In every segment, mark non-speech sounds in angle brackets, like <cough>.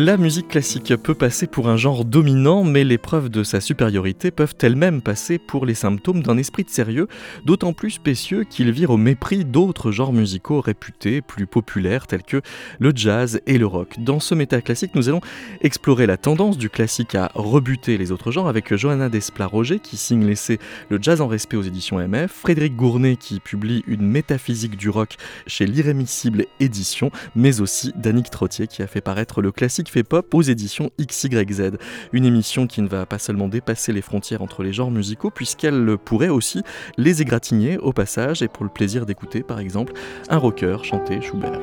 La musique classique peut passer pour un genre dominant, mais les preuves de sa supériorité peuvent elles-mêmes passer pour les symptômes d'un esprit de sérieux, d'autant plus spécieux qu'il vire au mépris d'autres genres musicaux réputés plus populaires tels que le jazz et le rock. Dans ce métaclassique, nous allons explorer la tendance du classique à rebuter les autres genres avec Johanna Desplat-Roger qui signe l'essai Le jazz en respect aux éditions MF, Frédéric Gournet qui publie une métaphysique du rock chez l'Irrémissible Édition, mais aussi Danick Trottier qui a fait paraître le classique fait pop aux éditions XYZ. Une émission qui ne va pas seulement dépasser les frontières entre les genres musicaux, puisqu'elle pourrait aussi les égratigner au passage et pour le plaisir d'écouter par exemple un rocker chanter Schubert.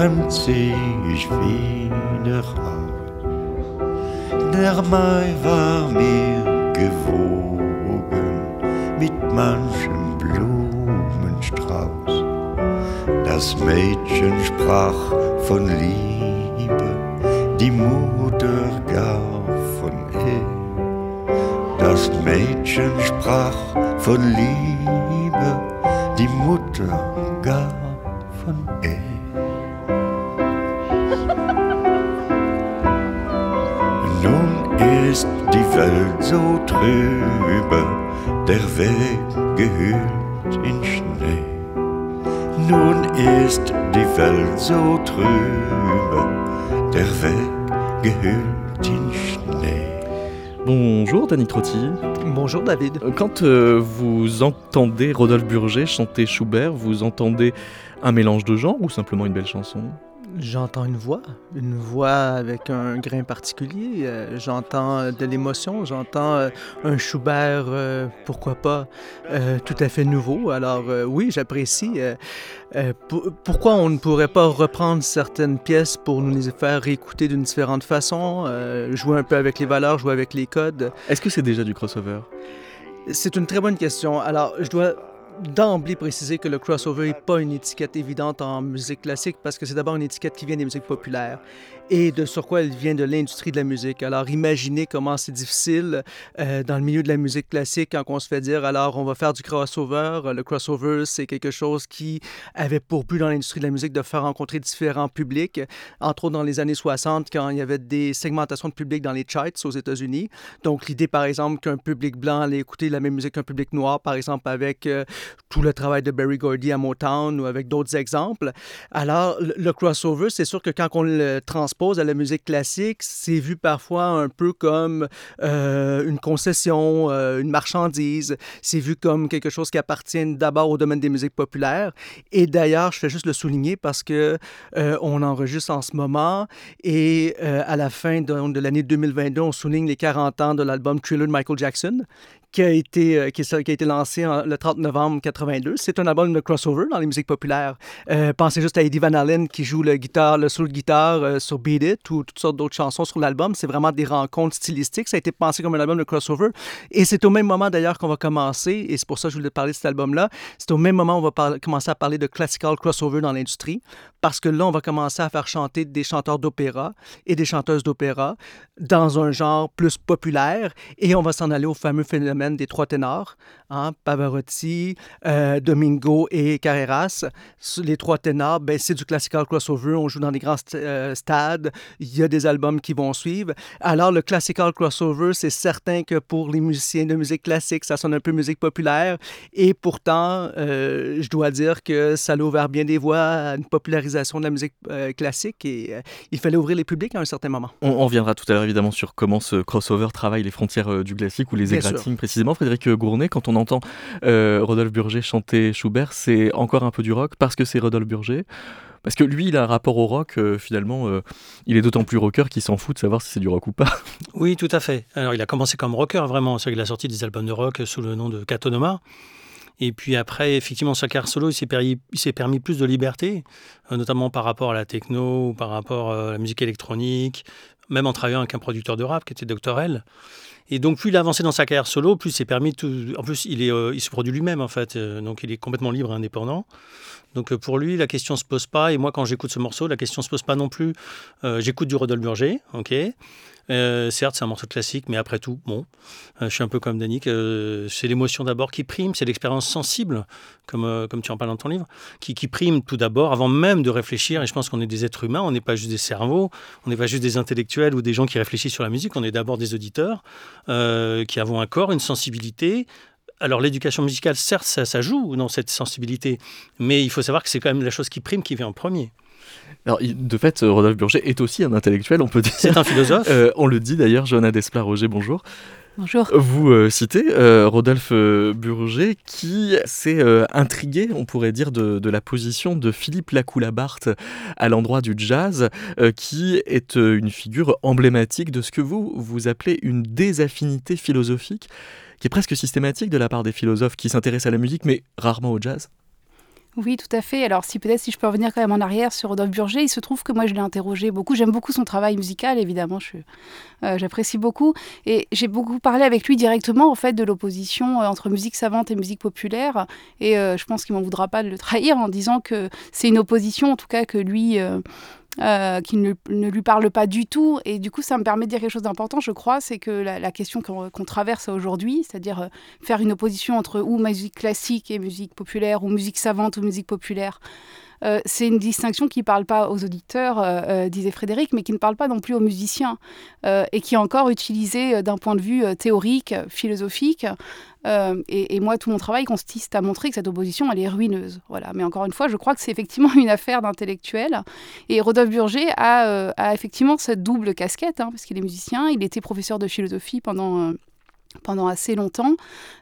Fremd seh ich wieder raus. Der Mai war mir gewogen mit manchem Blumenstrauß. Das Mädchen sprach von Liebe, die Mutter gar von Ehe. Das Mädchen sprach von Liebe, die Mutter gar von Ehe. Ist die Welt so trübe, der Weg gehüllt in Schnee. Nun ist die Welt so trübe, der Weg gehüllt in Schnee. Bonjour Danny Trotti. Bonjour David. Quand euh, vous entendez Rodolphe Burger chanter Schubert, vous entendez un mélange de genres ou simplement une belle chanson? J'entends une voix, une voix avec un grain particulier. Euh, j'entends euh, de l'émotion, j'entends euh, un Schubert, pourquoi pas, tout à fait nouveau. Alors oui, j'apprécie. pourquoi on ne pourrait pas reprendre certaines pièces pour nous les faire réécouter d'une différente façon, jouer un peu avec les valeurs, jouer avec les codes? Est-ce que c'est déjà du crossover? C'est une très bonne question. Alors, je dois d'emblée préciser que le crossover n'est pas une étiquette évidente en musique classique parce que c'est d'abord une étiquette qui vient des musiques populaires et de sur quoi elle vient de l'industrie de la musique. Alors imaginez comment c'est difficile euh, dans le milieu de la musique classique quand on se fait dire alors on va faire du crossover. Le crossover, c'est quelque chose qui avait pour but dans l'industrie de la musique de faire rencontrer différents publics, entre autres dans les années 60 quand il y avait des segmentations de public dans les charts aux États-Unis. Donc l'idée par exemple qu'un public blanc allait écouter la même musique qu'un public noir, par exemple avec euh, tout le travail de Barry Gordy à Motown ou avec d'autres exemples. Alors le crossover, c'est sûr que quand on le transporte à la musique classique, c'est vu parfois un peu comme euh, une concession, euh, une marchandise. C'est vu comme quelque chose qui appartient d'abord au domaine des musiques populaires. Et d'ailleurs, je fais juste le souligner parce que euh, on enregistre en ce moment et à la fin de, de l'année 2022, on souligne les 40 ans de l'album Thriller de Michael Jackson qui a été, euh, qui, a été lancé le 30 novembre 82. C'est un album de crossover dans les musiques populaires. Euh, pensez juste à Eddie Van Halen qui joue le, guitare, le solo de guitare euh, sur Beat It ou toutes sortes d'autres chansons sur l'album. C'est vraiment des rencontres stylistiques. Ça a été pensé comme un album de crossover. Et c'est au même moment d'ailleurs qu'on va commencer, et c'est pour ça que je voulais parler de cet album-là, c'est au même moment où on va commencer à parler de classical crossover dans l'industrie, parce que là, on va commencer à faire chanter des chanteurs d'opéra et des chanteuses d'opéra dans un genre plus populaire, et on va s'en aller au fameux phénomène des trois ténors, hein, Pavarotti, euh, Domingo et Carreras. Les trois ténors, ben, c'est du classical crossover, on joue dans des grands euh, stades, il y a des albums qui vont suivre. Alors, le classical crossover, c'est certain que pour les musiciens de musique classique, ça sonne un peu musique populaire, et pourtant, euh, je dois dire que ça a ouvert bien des voies à une popularisation de la musique classique, et il fallait ouvrir les publics à un certain moment. On, reviendra tout à l'heure évidemment sur comment ce crossover travaille les frontières du classique ou les égratignent précisément, Frédéric Gournet, quand on entend euh, Rodolphe Burger chanter Schubert, c'est encore un peu du rock parce que c'est Rodolphe Burger parce que lui, il a un rapport au rock, euh, finalement, euh, il est d'autant plus rocker qu'il s'en fout de savoir si c'est du rock ou pas. Oui, tout à fait. Alors, il a commencé comme rocker, vraiment. C'est qu'il a sorti des albums de rock sous le nom de Catonoma. Et puis après, effectivement, sa carrière solo, il s'est permis, permis, plus de liberté, notamment par rapport à la techno, par rapport à la musique électronique, même en travaillant avec un producteur de rap qui était Dr. L. Et donc, plus il a avancé dans sa carrière solo, plus c'est permis. Tout... En plus, il, est, euh, se produit lui-même, en fait. Euh, donc, il est complètement libre et indépendant. Donc, euh, pour lui, la question se pose pas. Et moi, quand j'écoute ce morceau, la question se pose pas non plus. J'écoute du Rodolphe Burger, ok euh, certes, c'est un morceau classique, mais après tout, bon, euh, je suis un peu comme Danick. Euh, c'est l'émotion d'abord qui prime, c'est l'expérience sensible, comme, comme tu en parles dans ton livre, qui, prime tout d'abord, avant même de réfléchir. Et je pense qu'on est des êtres humains, on n'est pas juste des cerveaux, on n'est pas juste des intellectuels ou des gens qui réfléchissent sur la musique, on est d'abord des auditeurs qui avons un corps, une sensibilité, alors l'éducation musicale, certes, ça, ça, joue dans cette sensibilité, mais il faut savoir que c'est quand même la chose qui prime qui vient en premier. Alors, de fait, euh, Rodolphe Burger est aussi un intellectuel, on peut dire. C'est un philosophe. <laughs> Euh, on le dit d'ailleurs, Johanna Desplat-Roger, bonjour. Bonjour. Vous euh, citez Rodolphe Burger qui s'est intrigué, on pourrait dire, de, la position de Philippe Lacoula-Barthes à l'endroit du jazz, qui est une figure emblématique de ce que vous, vous appelez une désaffinité philosophique, qui est presque systématique de la part des philosophes qui s'intéressent à la musique, mais rarement au jazz. Oui, tout à fait. Alors, si peut-être si je peux revenir quand même en arrière sur Rodolphe Burger, il se trouve que moi je l'ai interrogé beaucoup. J'aime beaucoup son travail musical, évidemment. Euh, j'apprécie beaucoup et j'ai beaucoup parlé avec lui directement en fait de l'opposition euh, entre musique savante et musique populaire. Et euh, je pense qu'il m'en voudra pas de le trahir en disant que c'est une opposition, en tout cas que lui qui ne, lui parle pas du tout. Et du coup, ça me permet de dire quelque chose d'important, je crois, c'est que la, question qu'on traverse aujourd'hui, c'est-à-dire euh, faire une opposition entre ou musique classique et musique populaire, ou musique savante ou musique populaire, euh, c'est une distinction qui ne parle pas aux auditeurs, disait Frédéric, mais qui ne parle pas non plus aux musiciens, et qui est encore utilisée d'un point de vue théorique, philosophique, euh, et, moi, tout mon travail consiste à montrer que cette opposition, elle est ruineuse. Voilà. Mais encore une fois, je crois que c'est effectivement une affaire d'intellectuels. Et Rodolphe Burger a, euh, effectivement cette double casquette, hein, parce qu'il est musicien, il était professeur de philosophie pendant euh, pendant assez longtemps.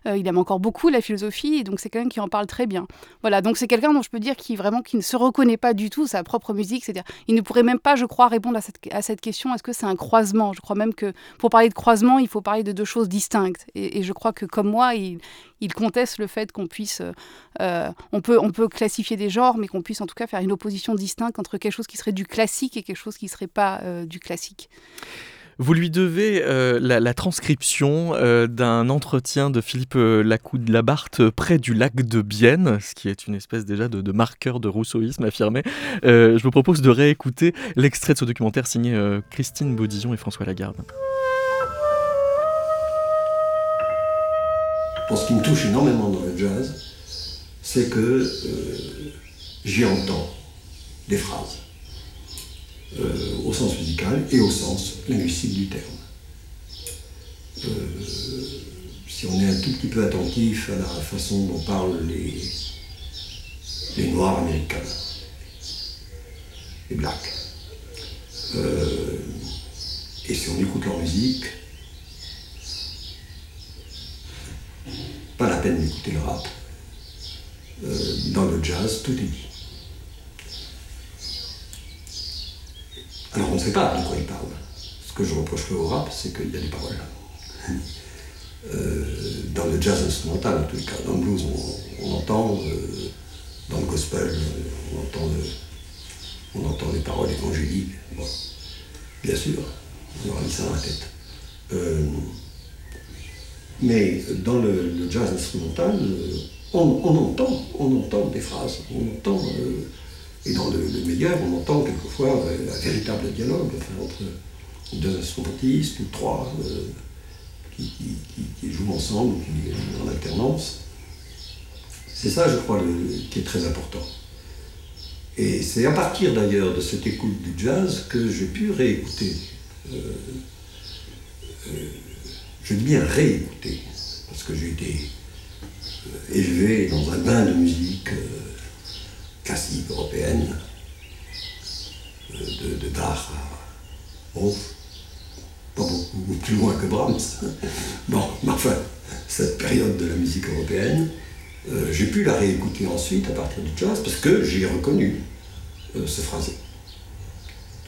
Euh, il aime encore beaucoup la philosophie et donc c'est quelqu'un qui en parle très bien. Voilà, donc c'est quelqu'un dont je peux dire qui vraiment qui ne se reconnaît pas du tout sa propre musique, c'est-à-dire il ne pourrait même pas, je crois, répondre à cette, à cette question. Est-ce que c'est un croisement? Je crois même que pour parler de croisement, il faut parler de deux choses distinctes. Et, je crois que comme moi, il, il conteste le fait qu'on puisse, euh, on peut, on peut classifier des genres, mais qu'on puisse en tout cas faire une opposition distincte entre quelque chose qui serait du classique et quelque chose qui ne serait pas euh, du classique. Vous lui devez euh, la, transcription euh, d'un entretien de Philippe euh, Lacoud-Labarthe près du lac de Bienne, ce qui est une espèce déjà de, marqueur de rousseauisme affirmé. je vous propose de réécouter l'extrait de ce documentaire signé Christine Baudillon et François Lagarde. ce qui me touche énormément dans le jazz, c'est que j'y entends des phrases au sens musical et au sens linguistique du terme. Euh, si on est un tout petit peu attentif à la façon dont parlent les, les Noirs américains, les Blacks, euh, et si on écoute leur musique, pas la peine d'écouter le rap. dans le jazz, tout est dit. Alors on ne sait pas de quoi il parle. Ce que je reprocherais au rap, c'est qu'il y a des paroles. Euh, dans le jazz instrumental, en tout cas, dans le blues, on, entend, euh, dans le gospel, on entend, on entend des paroles évangéliques. bien sûr, on aura mis ça dans la tête. Euh, mais dans le, jazz instrumental, on, entend, on entend des phrases, on entend et dans le, meilleur, on entend quelquefois euh, un véritable dialogue entre deux instrumentistes ou trois euh, qui, jouent ensemble, qui, en alternance. C'est ça, je crois, qui est très important. Et c'est à partir d'ailleurs de cette écoute du jazz que j'ai pu réécouter. Euh, je dis bien réécouter, parce que j'ai été élevé dans un bain de musique européenne, euh, de, de Bach pas beaucoup plus loin que Brahms. <laughs> Bon, mais enfin, cette période de la musique européenne, euh, j'ai pu la réécouter ensuite à partir du jazz parce que j'ai reconnu euh, ce phrasé.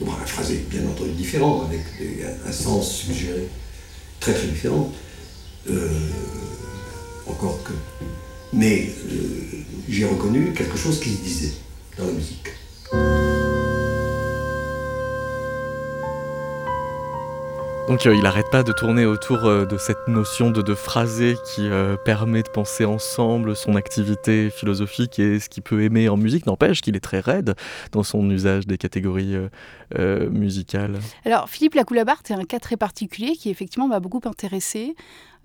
Un phrasé bien entendu différent, avec un sens suggéré très très différent. encore que mais j'ai reconnu quelque chose qui se disait dans la musique. Donc il n'arrête pas de tourner autour de cette notion de, de phrasé qui permet de penser ensemble son activité philosophique et ce qu'il peut aimer en musique. N'empêche qu'il est très raide dans son usage des catégories musicales. Alors Philippe Lacoulabart est un cas très particulier qui effectivement m'a beaucoup intéressé.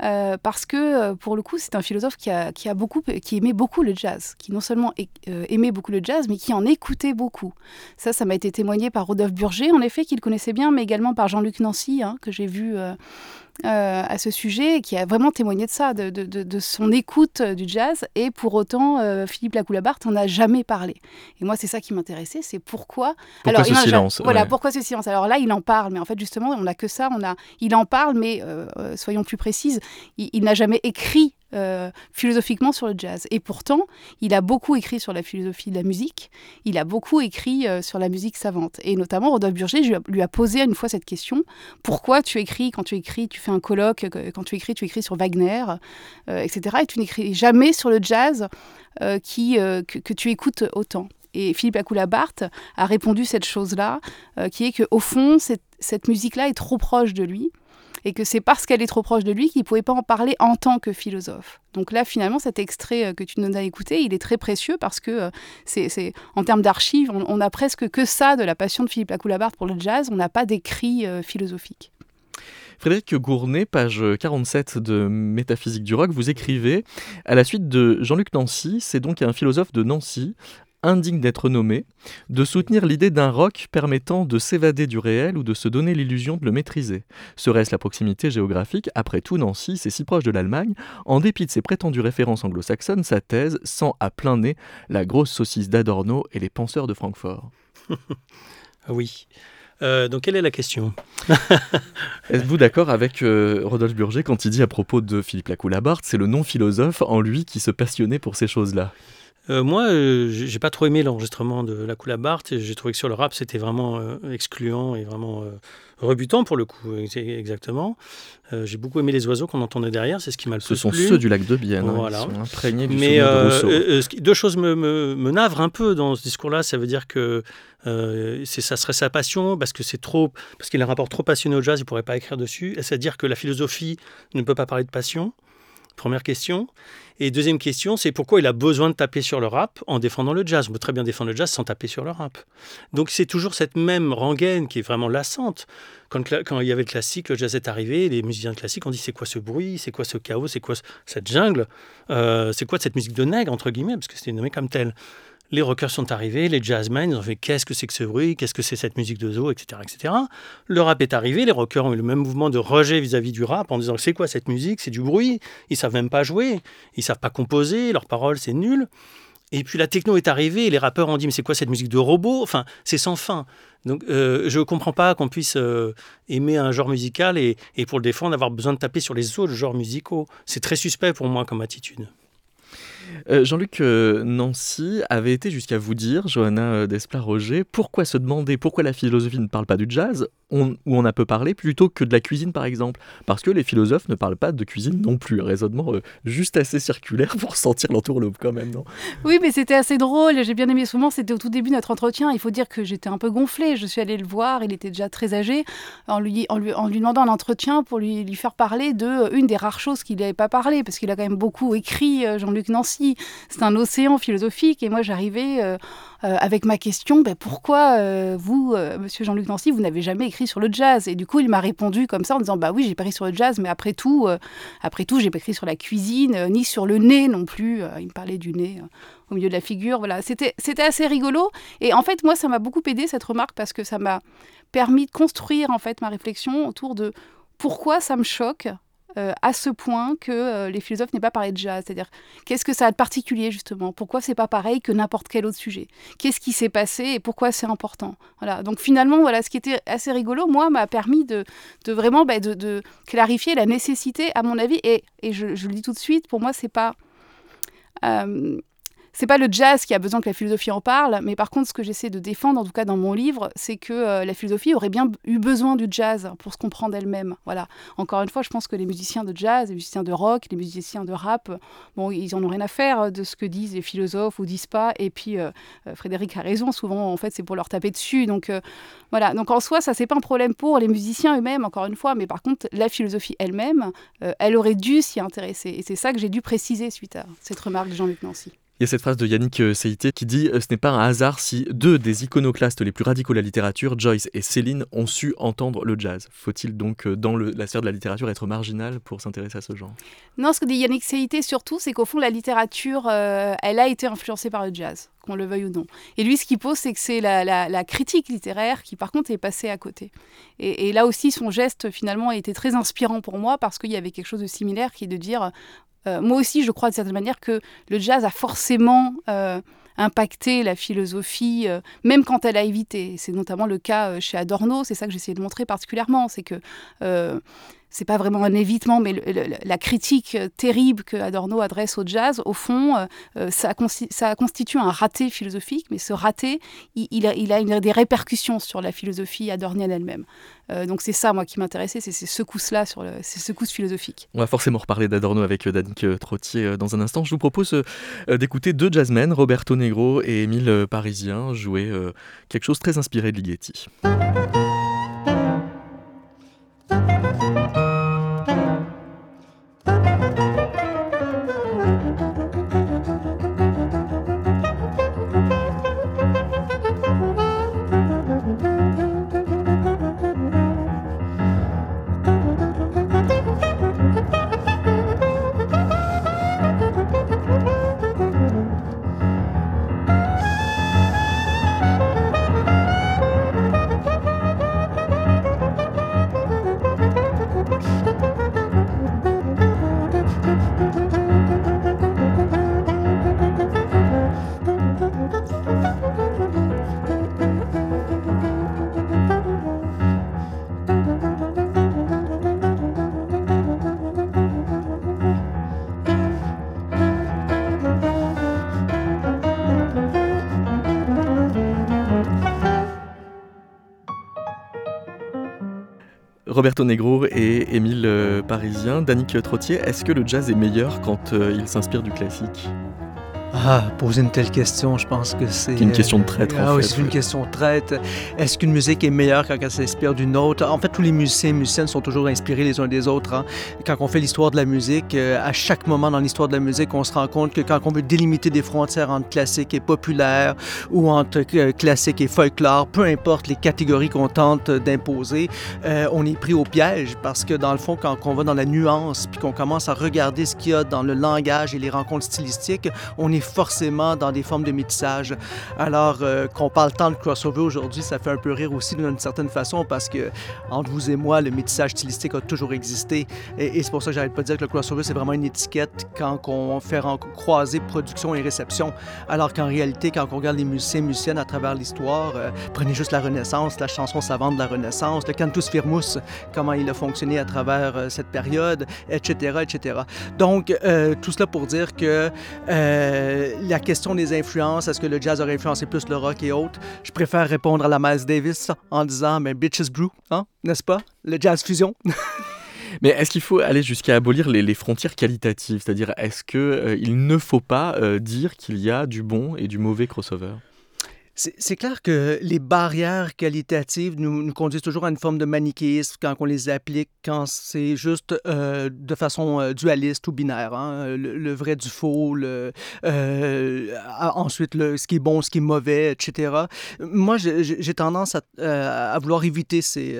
Euh, parce que euh, pour le coup, c'est un philosophe qui, a, qui, a beaucoup, qui aimait beaucoup le jazz, qui non seulement euh, aimait beaucoup le jazz, mais qui en écoutait beaucoup. Ça, ça m'a été témoigné par Rodolphe Burger, en effet, qu'il connaissait bien, mais également par Jean-Luc Nancy, hein, que j'ai vu à ce sujet, qui a vraiment témoigné de ça, de, de, de son écoute euh, du jazz. Et pour autant, euh, Philippe Lacoulabart n'en a jamais parlé. Et moi, c'est ça qui m'intéressait, c'est pourquoi. Pourquoi ce silence Voilà, pourquoi ce silence? Alors là, il en parle, mais en fait, justement, on n'a que ça. On a, il en parle, mais soyons plus précises, il n'a jamais écrit euh, philosophiquement sur le jazz. Et pourtant, il a beaucoup écrit sur la philosophie de la musique, il a beaucoup écrit euh, sur la musique savante. Et notamment, Rodolphe Burger lui a, posé une fois cette question, pourquoi tu écris, quand tu écris, tu fais un colloque, quand tu écris, tu écris sur Wagner, euh, etc. Et tu n'écris jamais sur le jazz qui, que, tu écoutes autant. Et Philippe Acoula-Barthes a répondu cette chose-là, qui est qu'au fond, cette, cette musique-là est trop proche de lui et que c'est parce qu'elle est trop proche de lui qu'il ne pouvait pas en parler en tant que philosophe. Donc là, finalement, cet extrait euh, que tu nous as écouté, il est très précieux parce que euh, c'est, en termes d'archives, on, n'a presque que ça de la passion de Philippe Lacoulabart pour le jazz, on n'a pas d'écrit euh, philosophique. Frédéric Gournet, page 47 de Métaphysique du rock, vous écrivez À la suite de Jean-Luc Nancy, c'est donc un philosophe de Nancy, indigne d'être nommé, de soutenir l'idée d'un rock permettant de s'évader du réel ou de se donner l'illusion de le maîtriser. Serait-ce la proximité géographique? Après tout, Nancy, c'est si proche de l'Allemagne. En dépit de ses prétendues références anglo-saxonnes, sa thèse sent à plein nez la grosse saucisse d'Adorno et les penseurs de Francfort. <laughs> oui. Euh, donc, quelle est la question? <laughs> Êtes-vous d'accord avec euh, Rodolphe Burger quand il dit à propos de Philippe Lacoue-Labarthe, c'est le non-philosophe en lui qui se passionnait pour ces choses-là? Euh, moi, euh, j'ai pas trop aimé l'enregistrement de La Coula et J'ai trouvé que sur le rap, c'était vraiment euh, excluant et vraiment rebutant pour le coup, exactement. j'ai beaucoup aimé les oiseaux qu'on entendait derrière, c'est ce qui m'a le plus plu. Ce sont ceux du lac de Bienne, hein, voilà. sont imprégnés du Mais de deux choses me, me, me, navrent un peu dans ce discours-là. Ça veut dire que ça serait sa passion, parce que c'est trop, parce qu'il a un rapport trop passionné au jazz, il pourrait pas écrire dessus. C'est-à-dire que la philosophie ne peut pas parler de passion. Première question. Et deuxième question, c'est pourquoi il a besoin de taper sur le rap en défendant le jazz? On peut très bien défendre le jazz sans taper sur le rap. Donc c'est toujours cette même rengaine qui est vraiment lassante. Quand, quand, il y avait le classique, le jazz est arrivé, les musiciens classiques ont dit c'est quoi ce bruit, c'est quoi ce chaos, c'est quoi cette jungle, euh, c'est quoi cette musique de nègre, entre guillemets, parce que c'était nommé comme tel les rockers sont arrivés, les jazzmen, ils ont fait qu'est-ce que c'est que ce bruit, qu'est-ce que c'est cette musique de zoo, etc., etc. Le rap est arrivé, les rockers ont eu le même mouvement de rejet vis-à-vis du rap en disant c'est quoi cette musique, c'est du bruit, ils savent même pas jouer, ils savent pas composer, leurs paroles c'est nul. Et puis la techno est arrivée les rappeurs ont dit mais c'est quoi cette musique de robot? Enfin, c'est sans fin. Donc euh, je ne comprends pas qu'on puisse euh, aimer un genre musical et, et pour le défendre avoir besoin de taper sur les autres genres musicaux. C'est très suspect pour moi comme attitude. Euh, Jean-Luc euh, Nancy avait été jusqu'à vous dire, Johanna euh, Desplat-Roger, pourquoi se demander pourquoi la philosophie ne parle pas du jazz, où on a peu parlé, plutôt que de la cuisine par exemple? Parce que les philosophes ne parlent pas de cuisine non plus. Raisonnement juste assez circulaire <laughs> pour sentir l'entourloupe quand même, non? Oui, mais c'était assez drôle. J'ai bien aimé ce moment. C'était au tout début de notre entretien. Il faut dire que j'étais un peu gonflée. Je suis allée le voir. Il était déjà très âgé. En lui, demandant un entretien pour lui, lui faire parler de une des rares choses qu'il n'avait pas parlé, parce qu'il a quand même beaucoup écrit, Jean-Luc Nancy c'est un océan philosophique. Et moi, j'arrivais euh, euh, avec ma question ben, pourquoi euh, vous, monsieur Jean-Luc Nancy, vous n'avez jamais écrit sur le jazz? Et du coup, il m'a répondu comme ça en disant bah oui, j'ai pas écrit sur le jazz, mais après tout, après tout, j'ai pas écrit sur la cuisine, ni sur le nez non plus. il me parlait du nez au milieu de la figure. Voilà, c'était assez rigolo. Et en fait, moi, ça m'a beaucoup aidé cette remarque parce que ça m'a permis de construire en fait ma réflexion autour de pourquoi ça me choque euh, à ce point que euh, les philosophes n'aient pas parlé de jazz. C'est-à-dire, qu'est-ce que ça a de particulier, justement? Pourquoi c'est pas pareil que n'importe quel autre sujet? Qu'est-ce qui s'est passé et pourquoi c'est important? Voilà. Donc, finalement, voilà, ce qui était assez rigolo, moi, m'a permis de, vraiment bah, clarifier la nécessité, à mon avis, et, et je, le dis tout de suite, pour moi, c'est pas. Euh, c'est pas le jazz qui a besoin que la philosophie en parle, mais par contre, ce que j'essaie de défendre, en tout cas dans mon livre, c'est que euh, la philosophie aurait bien eu besoin du jazz pour se comprendre elle-même. Voilà. Encore une fois, je pense que les musiciens de jazz, les musiciens de rock, les musiciens de rap, bon, ils en ont rien à faire de ce que disent les philosophes ou disent pas. Et puis, euh, euh, Frédéric a raison. Souvent, en fait, c'est pour leur taper dessus. Donc, voilà. Donc, en soi, ça c'est pas un problème pour les musiciens eux-mêmes, encore une fois. Mais par contre, la philosophie elle-même, elle aurait dû s'y intéresser. Et c'est ça que j'ai dû préciser suite à cette remarque de Jean-Luc Nancy. Il y a cette phrase de Yannick euh, Seité qui dit euh, Ce n'est pas un hasard si deux des iconoclastes les plus radicaux de la littérature, Joyce et Céline, ont su entendre le jazz. Faut-il donc, euh, dans la sphère de la littérature, être marginal pour s'intéresser à ce genre? Non, ce que dit Yannick Seité surtout, c'est qu'au fond, la littérature, elle a été influencée par le jazz, qu'on le veuille ou non. Et lui, ce qu'il pose, c'est que c'est la, critique littéraire qui, par contre, est passée à côté. Et, et là aussi, son geste, finalement, a été très inspirant pour moi parce qu'il y avait quelque chose de similaire qui est de dire euh, moi aussi, je crois de certaine manière que le jazz a forcément euh, impacté la philosophie, euh, même quand elle a évité. C'est notamment le cas chez Adorno, c'est ça que j'essaie de montrer particulièrement, c'est que c'est pas vraiment un évitement, mais la critique terrible que Adorno adresse au jazz, au fond, ça, constitue un raté philosophique, mais ce raté, il, a, des répercussions sur la philosophie adornienne elle-même. Euh, donc c'est ça, moi, qui m'intéressait, c'est ces secousses-là, ces secousses philosophiques. On va forcément reparler d'Adorno avec euh, Danick euh, Trottier dans un instant. Je vous propose d'écouter deux jazzmen, Roberto Negro et Émile Parisien, jouer quelque chose très inspiré de Ligeti. Roberto Negro et Émile euh, Parisien. Danick Trottier, est-ce que le jazz est meilleur quand euh, il s'inspire du classique? Ah, poser une telle question, je pense que c'est. une question de traître, ah, en oui, c'est une question de traître. Est-ce qu'une musique est meilleure quand elle s'inspire d'une autre? En fait, tous les musiciens et musiciennes sont toujours inspirés les uns des autres. Hein. Quand on fait l'histoire de la musique, euh, à chaque moment dans l'histoire de la musique, on se rend compte que quand on veut délimiter des frontières entre classique et populaire ou entre euh, classique et folklore, peu importe les catégories qu'on tente d'imposer, euh, on est pris au piège parce que dans le fond, quand on va dans la nuance puis qu'on commence à regarder ce qu'il y a dans le langage et les rencontres stylistiques, on est forcément dans des formes de métissage. Alors euh, qu'on parle tant de crossover aujourd'hui, ça fait un peu rire aussi d'une certaine façon parce que entre vous et moi, le métissage stylistique a toujours existé. Et, c'est pour ça que j'arrête pas de dire que le crossover, c'est vraiment une étiquette quand on fait croiser production et réception. Alors qu'en réalité, quand on regarde les musiciens et musiciennes à travers l'histoire, euh, prenez juste la Renaissance, la chanson savante de la Renaissance, le cantus firmus, comment il a fonctionné à travers euh, cette période, etc., etc. Donc, tout cela pour dire que euh, la question des influences, est-ce que le jazz aurait influencé plus le rock et autres? Je préfère répondre à la Miles Davis en disant, mais Bitches Brew, hein? n'est-ce pas? Le jazz fusion. <laughs> Mais est-ce qu'il faut aller jusqu'à abolir les, frontières qualitatives? C'est-à-dire, est-ce qu'il euh, ne faut pas euh, dire qu'il y a du bon et du mauvais crossover? C'est clair que les barrières qualitatives nous, conduisent toujours à une forme de manichéisme quand on les applique, quand c'est juste euh, de façon euh, dualiste ou binaire. Hein, le, vrai du faux, euh, ensuite le, ce qui est bon, ce qui est mauvais, etc. Moi, j'ai tendance à, vouloir éviter ces,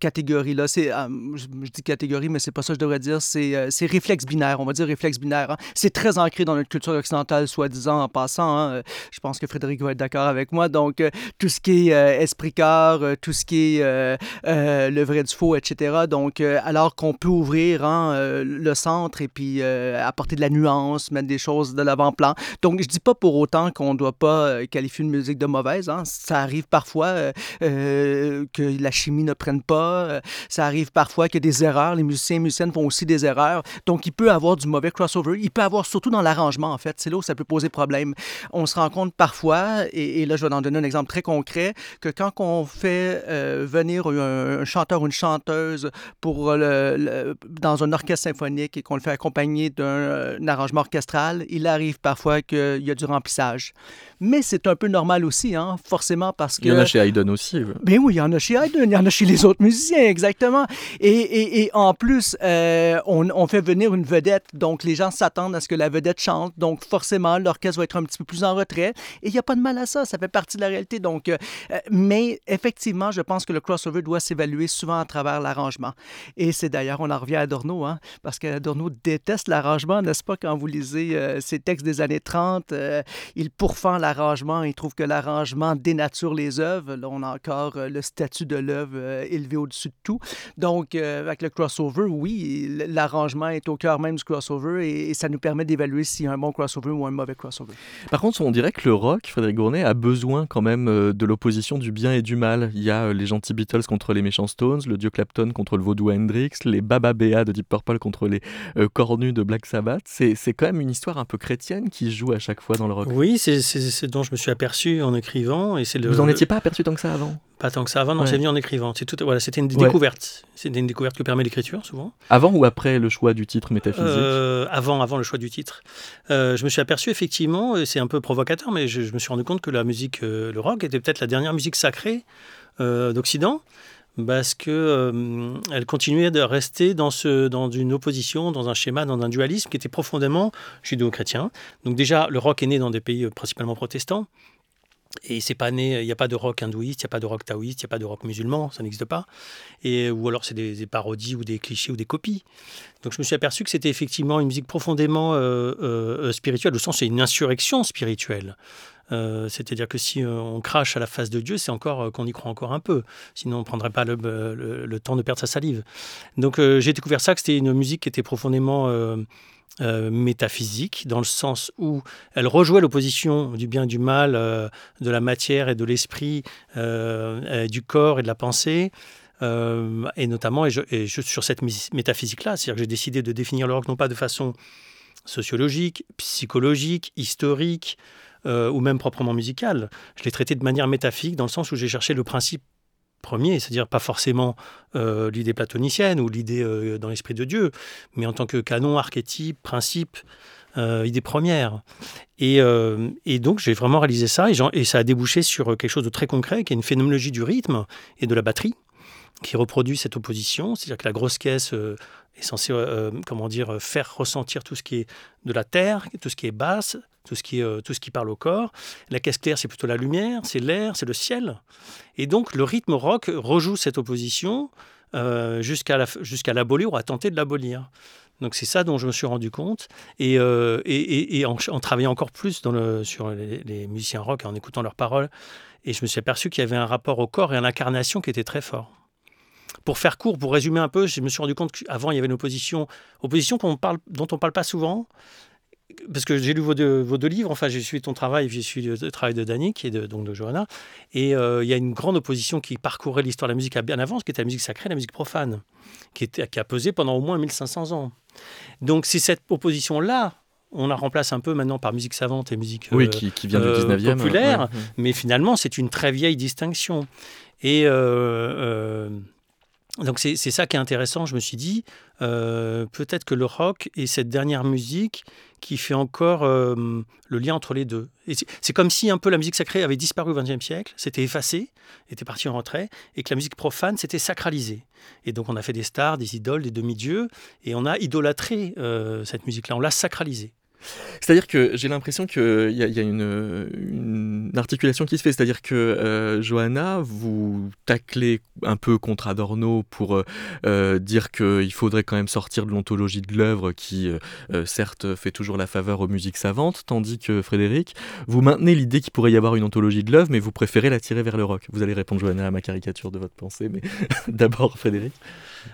catégories-là. Je, je, dis catégorie, mais c'est pas ça que je devrais dire. C'est réflexe binaire, on va dire réflexe binaire. Hein. C'est très ancré dans notre culture occidentale, soi-disant, en passant. Hein. Je pense que Frédéric va être d'accord avec moi. Donc, tout ce qui est esprit cœur, tout ce qui est le vrai du faux, etc. Donc, alors qu'on peut ouvrir hein, le centre et puis apporter de la nuance, mettre des choses de l'avant-plan. Donc, je dis pas pour autant qu'on ne doit pas qualifier une musique de mauvaise. Hein. Ça arrive parfois que la chimie ne prenne pas. ça arrive parfois a des erreurs. Les musiciens et musiciennes font aussi des erreurs. Donc, il peut avoir du mauvais crossover. Il peut avoir surtout dans l'arrangement, en fait. C'est là où ça peut poser problème. On se rend compte parfois, et, là, je vais en donner un exemple très concret, que quand on fait euh, venir un, chanteur ou une chanteuse pour le, dans un orchestre symphonique et qu'on le fait accompagner d'un arrangement orchestral, il arrive parfois qu'il y a du remplissage. Mais c'est un peu normal aussi, hein, forcément, parce que... Il y en a chez Haydn aussi. Bien oui, il y en a chez Haydn, il y en a chez les autres musiciens, exactement. Et, et, en plus, euh, on, on, fait venir une vedette, donc les gens s'attendent à ce que la vedette chante, donc forcément, l'orchestre va être un petit peu plus en retrait. Et il n'y a pas de mal à ça, ça fait partie de la réalité. Donc, euh, euh, mais effectivement, je pense que le crossover doit s'évaluer souvent à travers l'arrangement. Et c'est d'ailleurs, on en revient à Adorno, hein, parce qu'Adorno déteste l'arrangement, n'est-ce pas, quand vous lisez ses textes des années 30, il pourfend la l'arrangement. Il trouve que l'arrangement dénature les œuvres. Là, on a encore euh, le statut de l'œuvre euh, élevé au-dessus de tout. Donc, euh, avec le crossover, oui, l'arrangement est au cœur même du crossover et, ça nous permet d'évaluer s'il y a un bon crossover ou un mauvais crossover. Par contre, on dirait que le rock, Frédéric Gournet, a besoin quand même de l'opposition du bien et du mal. Il y a les gentils Beatles contre les méchants Stones, le dieu Clapton contre le vaudou Hendrix, les Baba Bea de Deep Purple contre les cornus de Black Sabbath. C'est quand même une histoire un peu chrétienne qui joue à chaque fois dans le rock. Oui, c'est dont je me suis aperçu en écrivant. Et c'est le, Vous n'en étiez pas aperçu tant que ça avant? Pas tant que ça avant, non, c'est venu en écrivant. C'est tout, voilà, c'était une découverte. C'était une découverte que permet l'écriture, souvent. Avant ou après le choix du titre métaphysique euh, Avant, avant le choix du titre. Euh, je me suis aperçu effectivement, c'est un peu provocateur, mais je, me suis rendu compte que la musique, euh, le rock, était peut-être la dernière musique sacrée d'Occident parce que euh, elle continuait de rester dans, ce, dans une opposition, dans un schéma, dans un dualisme qui était profondément judéo-chrétien. Donc déjà, le rock est né dans des pays principalement protestants. Et c'est pas né, il n'y a pas de rock hindouiste, il n'y a pas de rock taoïste, il n'y a pas de rock musulman, ça n'existe pas. Et, ou alors c'est des, parodies ou des clichés ou des copies. Donc je me suis aperçu que c'était effectivement une musique profondément euh, spirituelle, au sens c'est une insurrection spirituelle. Euh, c'est-à-dire que si euh, on crache à la face de Dieu, c'est encore euh, qu'on y croit encore un peu. Sinon, on ne prendrait pas le, temps de perdre sa salive. Donc, j'ai découvert ça, que c'était une musique qui était profondément métaphysique, dans le sens où elle rejouait l'opposition du bien et du mal, de la matière et de l'esprit, du corps et de la pensée. et notamment et je, sur cette métaphysique-là, c'est-à-dire que j'ai décidé de définir le non pas de façon sociologique, psychologique, historique, euh, ou même proprement musical. Je l'ai traité de manière métaphysique dans le sens où j'ai cherché le principe premier, c'est-à-dire pas forcément euh, l'idée platonicienne ou l'idée euh, dans l'esprit de Dieu, mais en tant que canon, archétype, principe, idée première. Et, donc j'ai vraiment réalisé ça et, et, ça a débouché sur quelque chose de très concret qui est une phénoménologie du rythme et de la batterie qui reproduit cette opposition, c'est-à-dire que la grosse caisse est censée comment dire, faire ressentir tout ce qui est de la terre, tout ce qui est basse, tout ce qui, euh, tout ce qui parle au corps. La caisse claire, c'est plutôt la lumière, c'est l'air, c'est le ciel. Et donc le rythme rock rejoue cette opposition euh, jusqu'à l'abolir ou à tenter de l'abolir. Donc c'est ça dont je me suis rendu compte. Et, euh, et, en, travaillant encore plus sur les, musiciens rock, en écoutant leurs paroles, et je me suis aperçu qu'il y avait un rapport au corps et à l'incarnation qui était très fort. Pour faire court, pour résumer un peu, je me suis rendu compte qu'avant, il y avait une opposition, opposition parle, dont on ne parle pas souvent, parce que j'ai lu vos deux, vos deux, livres, enfin j'ai suivi ton travail, j'ai suivi le travail de Danick et de, donc de Johanna, et euh, il y a une grande opposition qui parcourait l'histoire de la musique à bien avance, qui était la musique sacrée, la musique profane, qui, était, qui a pesé pendant au moins 1500 ans. Donc c'est cette opposition-là on la remplace un peu maintenant par musique savante et musique oui, qui, vient du 19e, euh, populaire, mais finalement c'est une très vieille distinction. Et euh, donc c'est ça qui est intéressant, je me suis dit, euh, peut-être que le rock est cette dernière musique qui fait encore euh, le lien entre les deux. C'est comme si un peu la musique sacrée avait disparu au XXe siècle, s'était effacée, était partie en retrait, et que la musique profane s'était sacralisée. Et donc on a fait des stars, des idoles, des demi-dieux, et on a idolâtré euh, cette musique-là, on l'a sacralisée. C'est-à-dire que j'ai l'impression qu'il y a, y a une, articulation qui se fait. C'est-à-dire que euh, Johanna, vous taclez un peu contre Adorno pour euh, dire qu'il faudrait quand même sortir de l'ontologie de l'œuvre qui, euh, certes, fait toujours la faveur aux musiques savantes, tandis que Frédéric, vous maintenez l'idée qu'il pourrait y avoir une ontologie de l'œuvre, mais vous préférez la tirer vers le rock. Vous allez répondre, Johanna, à ma caricature de votre pensée, mais <laughs> d'abord, Frédéric.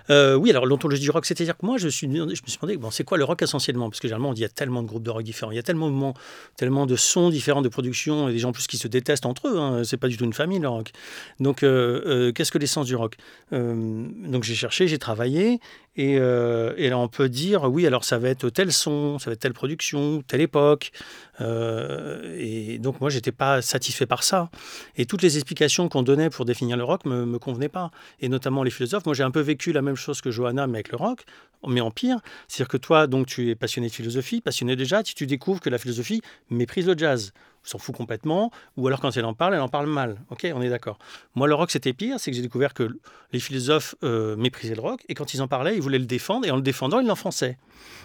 Oui, alors l'ontologie du rock, c'est-à-dire que moi, je, suis, je me suis demandé, bon, c'est quoi le rock essentiellement? Parce que généralement, on dit il y a tellement de groupes de rock différents, il y a tellement, tellement de sons différents de production, et des gens en plus qui se détestent entre eux, hein, c'est pas du tout une famille le rock. Donc, euh, euh, qu'est-ce que l'essence du rock? Euh, Donc, j'ai cherché, j'ai travaillé, et, euh, et, là, on peut dire, oui, alors ça va être tel son, ça va être telle production, telle époque. Euh, et donc, moi, j'étais pas satisfait par ça. Et toutes les explications qu'on donnait pour définir le rock me, me convenaient pas. Et notamment les philosophes. Moi, j'ai un peu vécu la même chose que Johanna, mais avec le rock, mais en pire. C'est-à-dire que toi, donc, tu es passionné de philosophie, passionné de jazz, tu découvres que la philosophie méprise le jazz s'en fout complètement, ou alors quand elle en parle, elle en parle mal. Ok, on est d'accord. Moi, le rock, c'était pire, c'est que j'ai découvert que les philosophes euh, méprisaient le rock, et quand ils en parlaient, ils voulaient le défendre, et en le défendant, ils l'enfonçaient.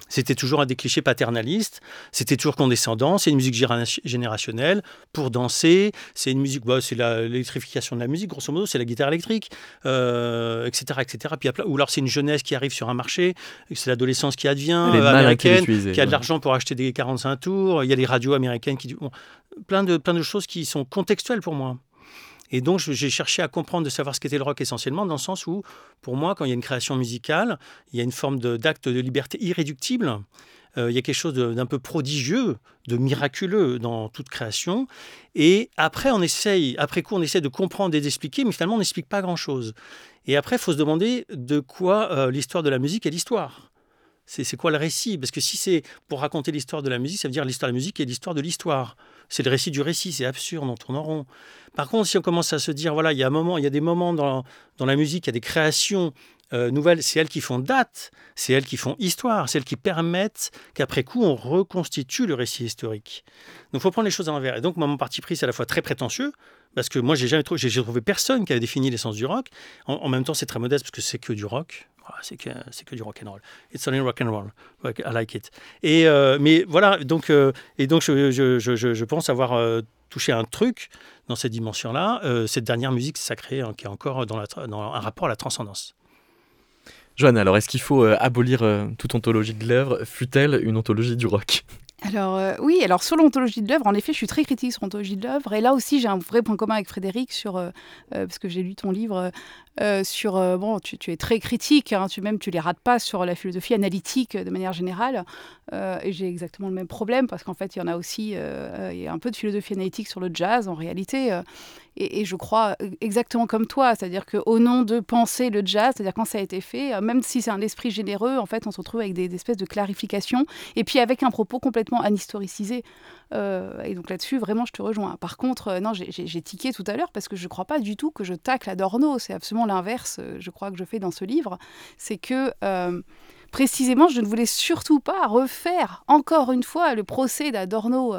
C'était toujours un des clichés paternalistes, c'était toujours condescendant, c'est une musique générationnelle, pour danser, c'est une musique, bah, c'est l'électrification de la musique, grosso modo, c'est la guitare électrique, euh, etc., etc. Puis, ou alors c'est une jeunesse qui arrive sur un marché, c'est l'adolescence qui advient, euh, américaine, qui a de l'argent pour acheter des 45 tours, il y a les radios américaines qui... Bon, plein de, plein de choses qui sont contextuelles pour moi. Et donc, j'ai cherché à comprendre, de savoir ce qu'était le rock essentiellement, dans le sens où, pour moi, quand il y a une création musicale, il y a une forme d'acte de, liberté irréductible. Euh, il y a quelque chose d'un peu prodigieux, de miraculeux dans toute création. Et après, on essaye, après coup, on essaie de comprendre et d'expliquer, mais finalement, on n'explique pas grand-chose. Et après, il faut se demander de quoi euh, l'histoire de la musique est l'histoire. C'est quoi le récit? Parce que si c'est pour raconter l'histoire de la musique, ça veut dire l'histoire de la musique est l'histoire de l'histoire. C'est le récit du récit, c'est absurde, on tourne en rond. Par contre, si on commence à se dire, voilà, il y a, un moment, il y a des moments dans, la musique, il y a des créations euh, nouvelles, c'est elles qui font date, c'est elles qui font histoire, c'est elles qui permettent qu'après coup, on reconstitue le récit historique. Donc, il faut prendre les choses à l'envers. Et donc, moi, mon parti pris, c'est à la fois très prétentieux, parce que moi, j'ai jamais trouvé, j'ai trouvé personne qui avait défini l'essence du rock. En, en même temps, c'est très modeste, parce que c'est que du rock c'est que, c'est que du rock and roll. It's only rock and roll. I like it. Et, euh, mais voilà, donc, euh, et donc je, je, je, pense avoir euh, touché un truc dans cette dimension-là, cette dernière musique sacrée hein, qui est encore dans, la, dans, un rapport à la transcendance. Joanne, alors est-ce qu'il faut abolir toute ontologie de l'œuvre? Fut-elle une ontologie du rock? Alors euh, oui, alors sur l'ontologie de l'œuvre, en effet, je suis très critique sur l'ontologie de l'œuvre. Et là aussi, j'ai un vrai point commun avec Frédéric sur, euh, euh, parce que j'ai lu ton livre sur, bon, tu, es très critique, hein, tu même tu les rates pas sur la philosophie analytique de manière générale. et j'ai exactement le même problème parce qu'en fait, il y en a aussi, il y a un peu de philosophie analytique sur le jazz en réalité. Et, je crois exactement comme toi, c'est-à-dire qu'au nom de penser le jazz, c'est-à-dire quand ça a été fait, même si c'est un esprit généreux, en fait, on se retrouve avec des, espèces de clarifications, et puis avec un propos complètement anhistoricisé. Euh, et donc là-dessus, vraiment, je te rejoins. Par contre, euh, non, j'ai tiqué tout à l'heure parce que je crois pas du tout que je tacle Adorno. C'est absolument l'inverse, euh, je crois, que je fais dans ce livre. C'est que précisément, je ne voulais surtout pas refaire encore une fois le procès d'Adorno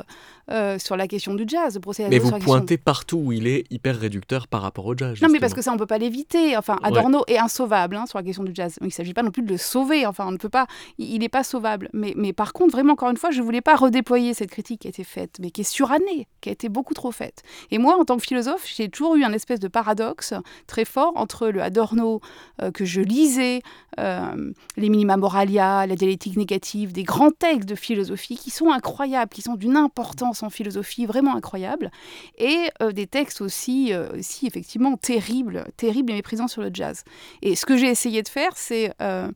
euh, sur la question du jazz. Le mais vous pointez partout où il est hyper réducteur par rapport au jazz. Non, mais parce que ça, on peut pas l'éviter. Enfin, Adorno est insauvable hein, sur la question du jazz. Il ne s'agit pas non plus de le sauver. Enfin, on ne peut pas. Il n'est pas sauvable. Mais, mais par contre, vraiment, encore une fois, je ne voulais pas redéployer cette critique qui a été faite, mais qui est surannée, qui a été beaucoup trop faite. Et moi, en tant que philosophe, j'ai toujours eu un espèce de paradoxe très fort entre le Adorno euh, que je lisais, euh, les minima moralia, la dialectique négative, des grands textes de philosophie qui sont incroyables, qui sont d'une importance en philosophie vraiment incroyable, et euh, des textes aussi, euh, aussi effectivement terribles, terribles et méprisants sur le jazz. Et ce que j'ai essayé de faire, c'est euh,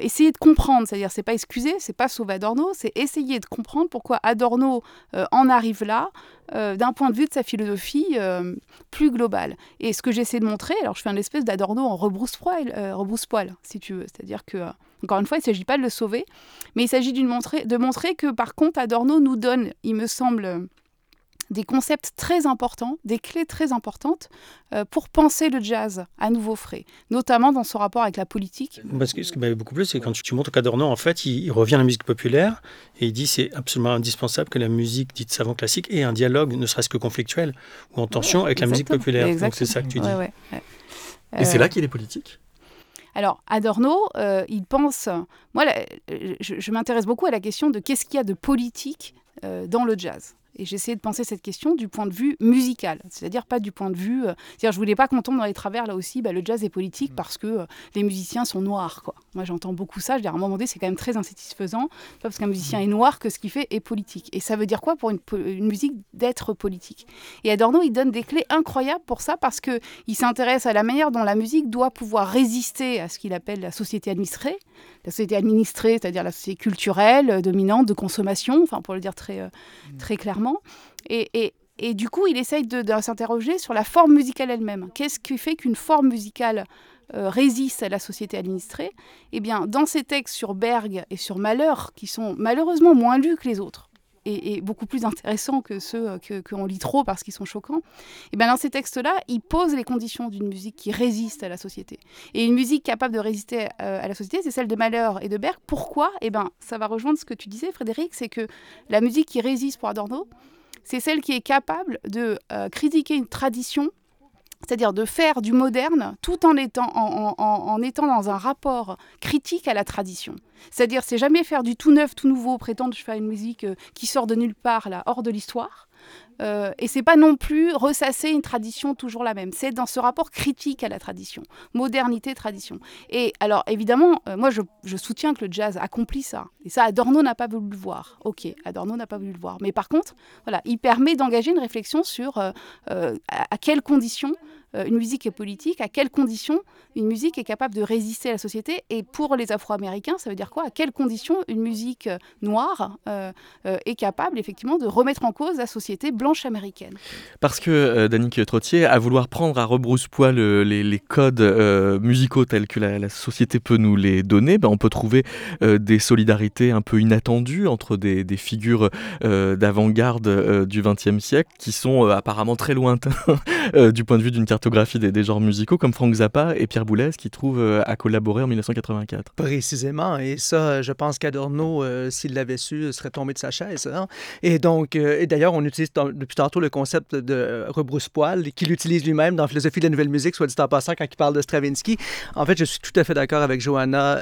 essayer de comprendre, c'est-à-dire c'est pas excuser, c'est pas sauver Adorno, c'est essayer de comprendre pourquoi Adorno en arrive là, d'un point de vue de sa philosophie plus globale. Et ce que j'essaie de montrer, alors je fais un espèce d'Adorno en rebrousse-poil, rebrousse si tu veux, c'est-à-dire que encore une fois, il ne s'agit pas de le sauver, mais il s'agit de montrer, de montrer que par contre, Adorno nous donne, il me semble, des concepts très importants, des clés très importantes euh, pour penser le jazz à nouveau frais, notamment dans son rapport avec la politique. Parce que ce qui m'avait beaucoup plu, c'est quand tu, montres qu'Adorno, en fait, il, revient à la musique populaire et il dit c'est absolument indispensable que la musique dite savant classique ait un dialogue, ne serait-ce que conflictuel ou en tension avec la musique populaire. Donc c'est ça que tu dis. et c'est là qu'il est politique? Alors, Adorno, euh, il pense. Moi, je, m'intéresse beaucoup à la question de qu'est-ce qu'il y a de politique euh, dans le jazz. Et j'ai essayé de penser cette question du point de vue musical, c'est-à-dire pas du point de vue. Euh, c'est-à-dire, je voulais pas qu'on tombe dans les travers là aussi. Bah, le jazz est politique mm. parce que euh, les musiciens sont noirs, quoi. Moi, j'entends beaucoup ça. Je dire, à un moment donné, c'est quand même très insatisfaisant, pas parce qu'un musicien mm. est noir que ce qu'il fait est politique. Et ça veut dire quoi pour une, une musique d'être politique? Et Adorno, il donne des clés incroyables pour ça parce que il s'intéresse à la manière dont la musique doit pouvoir résister à ce qu'il appelle la société administrée, la société administrée, c'est-à-dire la société culturelle euh, dominante de consommation, enfin pour le dire très, mm. très clairement et, du coup, il essaye de, s'interroger sur la forme musicale elle-même. Qu'est-ce qui fait qu'une forme musicale euh, résiste à la société administrée? Eh bien, dans ses textes sur Berg et sur Malheur, qui sont malheureusement moins lus que les autres, et, beaucoup plus intéressants que ceux euh, qu'on lit trop parce qu'ils sont choquants, et bien dans ces textes-là, il pose les conditions d'une musique qui résiste à la société. Et une musique capable de résister euh, à la société, c'est celle de Malheur et de Berg. Pourquoi? Eh bien, ça va rejoindre ce que tu disais, Frédéric, c'est que la musique qui résiste pour Adorno, c'est celle qui est capable de euh, critiquer une tradition c'est-à-dire de faire du moderne tout en étant, en, étant dans un rapport critique à la tradition. C'est-à-dire, c'est jamais faire du tout neuf, tout nouveau, prétendre je fais une musique euh, qui sort de nulle part, là, hors de l'histoire. Euh, et c'est pas non plus ressasser une tradition toujours la même. C'est dans ce rapport critique à la tradition, modernité, tradition. Et alors évidemment, euh, moi je, soutiens que le jazz accomplit ça. Et ça, Adorno n'a pas voulu le voir. Ok, Adorno n'a pas voulu le voir. Mais par contre, voilà, il permet d'engager une réflexion sur à, à, quelles conditions euh, une musique est politique, à quelles conditions une musique est capable de résister à la société. Et pour les Afro-Américains, ça veut dire quoi? À quelles conditions une musique euh, noire euh, est capable effectivement de remettre en cause la société blanche américaine? Parce que euh, Danique Trottier, à vouloir prendre à rebrousse-poil les, codes musicaux tels que la, société peut nous les donner, ben, on peut trouver des solidarités un peu inattendues entre des, figures d'avant-garde du XXe siècle qui sont apparemment très lointains <laughs> du point de vue d'une carte des, genres musicaux comme Frank Zappa et Pierre Boulez qui trouvent euh, à collaborer en 1984. Précisément, et ça, je pense qu'Adorno, euh, s'il l'avait su, serait tombé de sa chaise. Hein. Et donc, euh, et d'ailleurs, on utilise depuis tantôt le concept de rebrousse-poil qu'il utilise lui-même dans Philosophie de la nouvelle musique, soit dit en passant, quand il parle de Stravinsky. En fait, je suis tout à fait d'accord avec Johanna.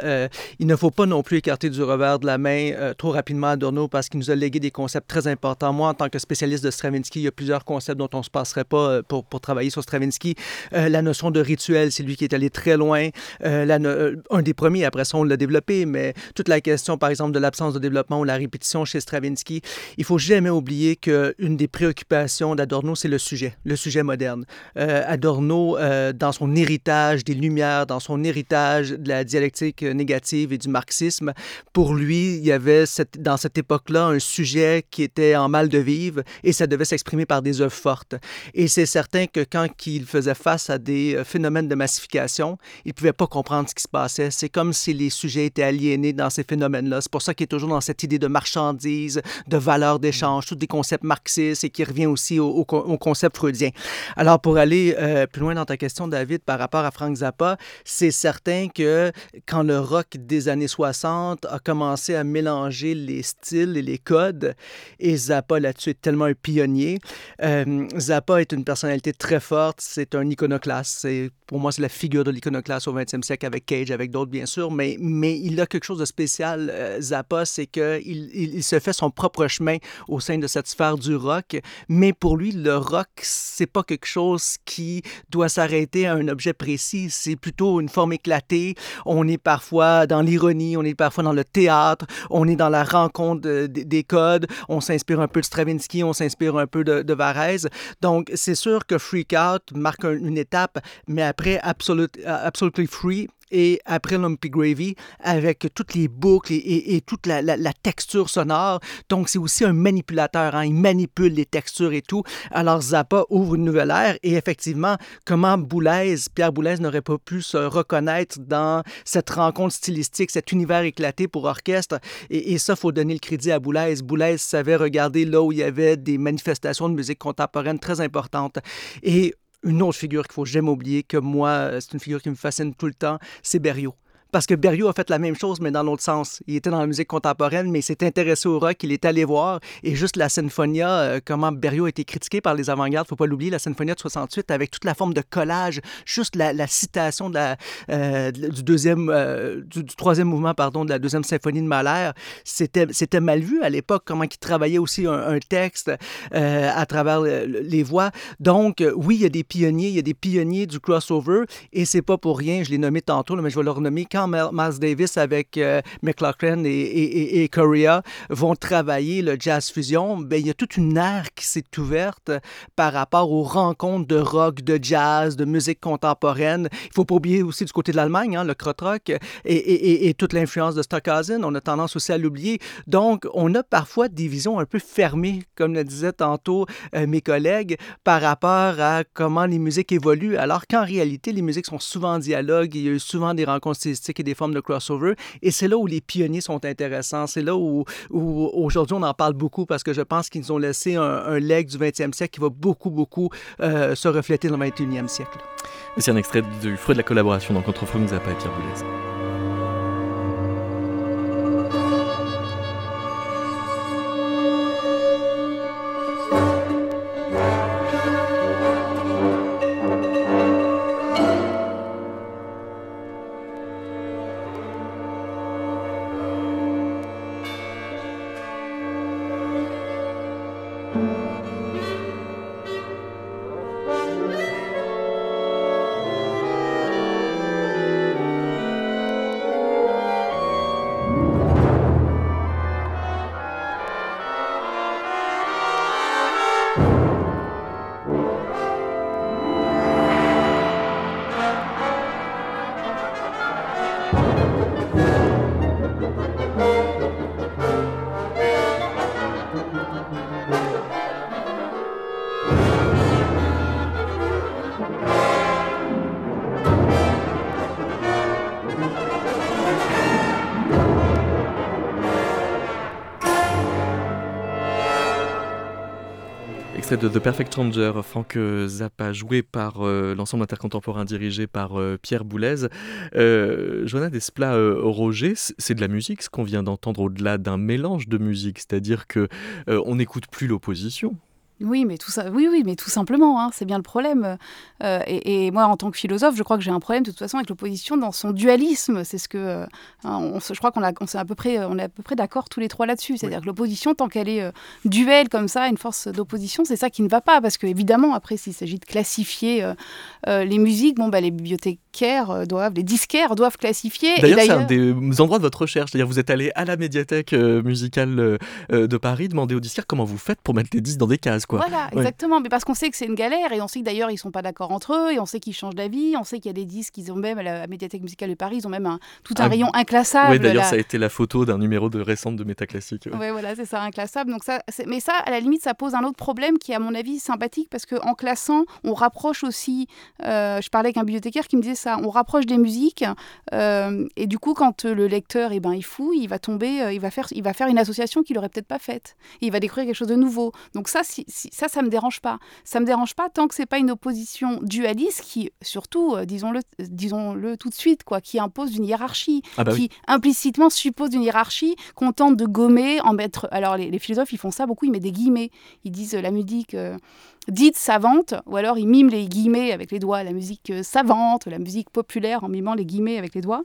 il ne faut pas non plus écarter du revers de la main trop rapidement Adorno parce qu'il nous a légué des concepts très importants. Moi, en tant que spécialiste de Stravinsky, il y a plusieurs concepts dont on ne se passerait pas pour travailler sur Stravinsky. Euh, la notion de rituel, c'est lui qui est allé très loin. Euh, euh, un des premiers, après ça, on l'a développé, mais toute la question, par exemple, de l'absence de développement ou la répétition chez Stravinsky, il faut jamais oublier qu'une des préoccupations d'Adorno, c'est le sujet, le sujet moderne. Adorno, dans son héritage des Lumières, dans son héritage de la dialectique négative et du marxisme, pour lui, il y avait dans cette époque-là un sujet qui était en mal de vivre et ça devait s'exprimer par des œuvres fortes. Et c'est certain que quand il faisait face à des euh, phénomènes de massification, il ne pouvait pas comprendre ce qui se passait. C'est comme si les sujets étaient aliénés dans ces phénomènes-là. C'est pour ça qu'il est toujours dans cette idée de marchandise, de valeur d'échange, tous des concepts marxistes et qui revient aussi au, concept freudien. Alors, pour aller euh, plus loin dans ta question, David, par rapport à Frank Zappa, c'est certain que quand le rock des années 60 a commencé à mélanger les styles et les codes, et Zappa là-dessus est tellement un pionnier, euh, Zappa est une personnalité très forte, c'est un iconoclaste. Pour moi, c'est la figure de l'iconoclaste au 20e siècle avec Cage, avec d'autres, bien sûr. Mais, mais il a quelque chose de spécial, euh, Zappa, c'est qu'il il, il, se fait son propre chemin au sein de cette sphère du rock. Mais pour lui, le rock, c'est pas quelque chose qui doit s'arrêter à un objet précis. C'est plutôt une forme éclatée. On est parfois dans l'ironie, on est parfois dans le théâtre, on est dans la rencontre des codes. On s'inspire un peu de Stravinsky, on s'inspire un peu de, de Varese. Donc, c'est sûr que Freak Out marque une étape, mais après Absolute, euh, Absolutely Free et après Lumpy Gravy avec toutes les boucles et, toute la, texture sonore. Donc, c'est aussi un manipulateur. Hein. Il manipule les textures et tout. Alors, Zappa ouvre une nouvelle ère et effectivement, comment Boulez, Pierre Boulez n'aurait pas pu se reconnaître dans cette rencontre stylistique, cet univers éclaté pour orchestre? Et, et ça, faut donner le crédit à Boulez. Boulez savait regarder là où il y avait des manifestations de musique contemporaine très importantes. Et une autre figure qu'il faut jamais oublier, que moi, c'est une figure qui me fascine tout le temps, c'est Berriot. Parce que Berriot a fait la même chose, mais dans l'autre sens. Il était dans la musique contemporaine, mais il s'est intéressé au rock, il est allé voir, et juste la Sinfonia, euh, comment Berriot a été critiqué par les avant-gardes, faut pas l'oublier, la Sinfonia de 68, avec toute la forme de collage, juste la, citation euh, du deuxième, euh, du, troisième mouvement, pardon, de la deuxième symphonie de Mahler, c'était, c'était mal vu à l'époque, comment il travaillait aussi un, texte à travers les voix. Donc, oui, il y a des pionniers, il y a des pionniers du crossover, et c'est pas pour rien, je l'ai nommé tantôt, mais je vais le renommer quand Miles Davis avec euh, McLaughlin et, et, vont travailler le jazz fusion, ben, il y a toute une ère qui s'est ouverte par rapport aux rencontres de rock, de jazz, de musique contemporaine. Il faut pas oublier aussi du côté de l'Allemagne, hein, le krautrock et, toute l'influence de Stockhausen. On a tendance aussi à l'oublier. Donc, on a parfois des visions un peu fermées, comme le disaient tantôt euh, mes collègues, par rapport à comment les musiques évoluent, alors qu'en réalité, les musiques sont souvent en dialogue. Il y a eu souvent des rencontres et des formes de crossover. Et c'est là où les pionniers sont intéressants. C'est là où, aujourd'hui on en parle beaucoup parce que je pense qu'ils ont laissé un, un, leg du 20e siècle qui va beaucoup, beaucoup euh, se refléter dans le 21e siècle. C'est un extrait du fruit de la collaboration donc, entre Frank Zappa et Pierre Boulez. De The Perfect Stranger, Frank Zappa, joué par euh, l'ensemble intercontemporain dirigé par euh, Pierre Boulez. Euh, Joanna Desplat Roger, c'est de la musique, ce qu'on vient d'entendre au-delà d'un mélange de musique, c'est-à-dire que on n'écoute plus l'opposition. Oui, mais tout ça, oui, oui, mais tout simplement, hein, c'est bien le problème. Euh, et, moi, en tant que philosophe, je crois que j'ai un problème de toute façon avec l'opposition dans son dualisme. C'est ce que, euh, hein, on, je crois qu'on on est à peu près, on est à peu près d'accord tous les trois là-dessus. C'est-à-dire que l'opposition, tant qu'elle est euh, duel comme ça, une force d'opposition, c'est ça qui ne va pas, parce que évidemment, après, s'il s'agit de classifier les musiques, bon, bah, les bibliothécaires doivent, les disquaires doivent classifier. D'ailleurs, c'est un des endroits de votre recherche. C'est-à-dire, vous êtes allé à la médiathèque musicale de Paris, demander aux disquaires comment vous faites pour mettre les disques dans des cases. Voilà, exactement. Mais parce qu'on sait que c'est une galère et on sait que d'ailleurs ils sont pas d'accord entre eux et on sait qu'ils changent d'avis. On sait qu'il y a des disques, ils ont même à la Médiathèque musicale de Paris, ils ont même un, tout un ah, rayon inclassable. Oui, d'ailleurs ça a été la photo d'un numéro de récente de Métaclassique. Oui, voilà, c'est ça, inclassable. Donc ça, mais ça, à la limite, ça pose un autre problème qui est à mon avis sympathique parce qu'en classant, on rapproche aussi. Euh, je parlais avec un bibliothécaire qui me disait ça. On rapproche des musiques euh, et du coup, quand le lecteur, eh ben, il fouille, il va tomber, euh, il va faire, il va faire une association qu'il aurait peut-être pas faite. il va découvrir quelque chose de nouveau. Donc ça, si ça, ça me dérange pas. Ça me dérange pas tant que c'est pas une opposition dualiste qui, surtout, euh, disons-le, disons-le tout de suite, quoi, qui impose une hiérarchie, ah bah qui implicitement suppose une hiérarchie qu'on tente de gommer, en mettre. Alors les, philosophes, ils font ça beaucoup, ils mettent des guillemets. Ils disent euh, la musique. Euh, dite savante, ou alors ils miment les guillemets avec les doigts, la musique savante, la musique populaire en mimant les guillemets avec les doigts.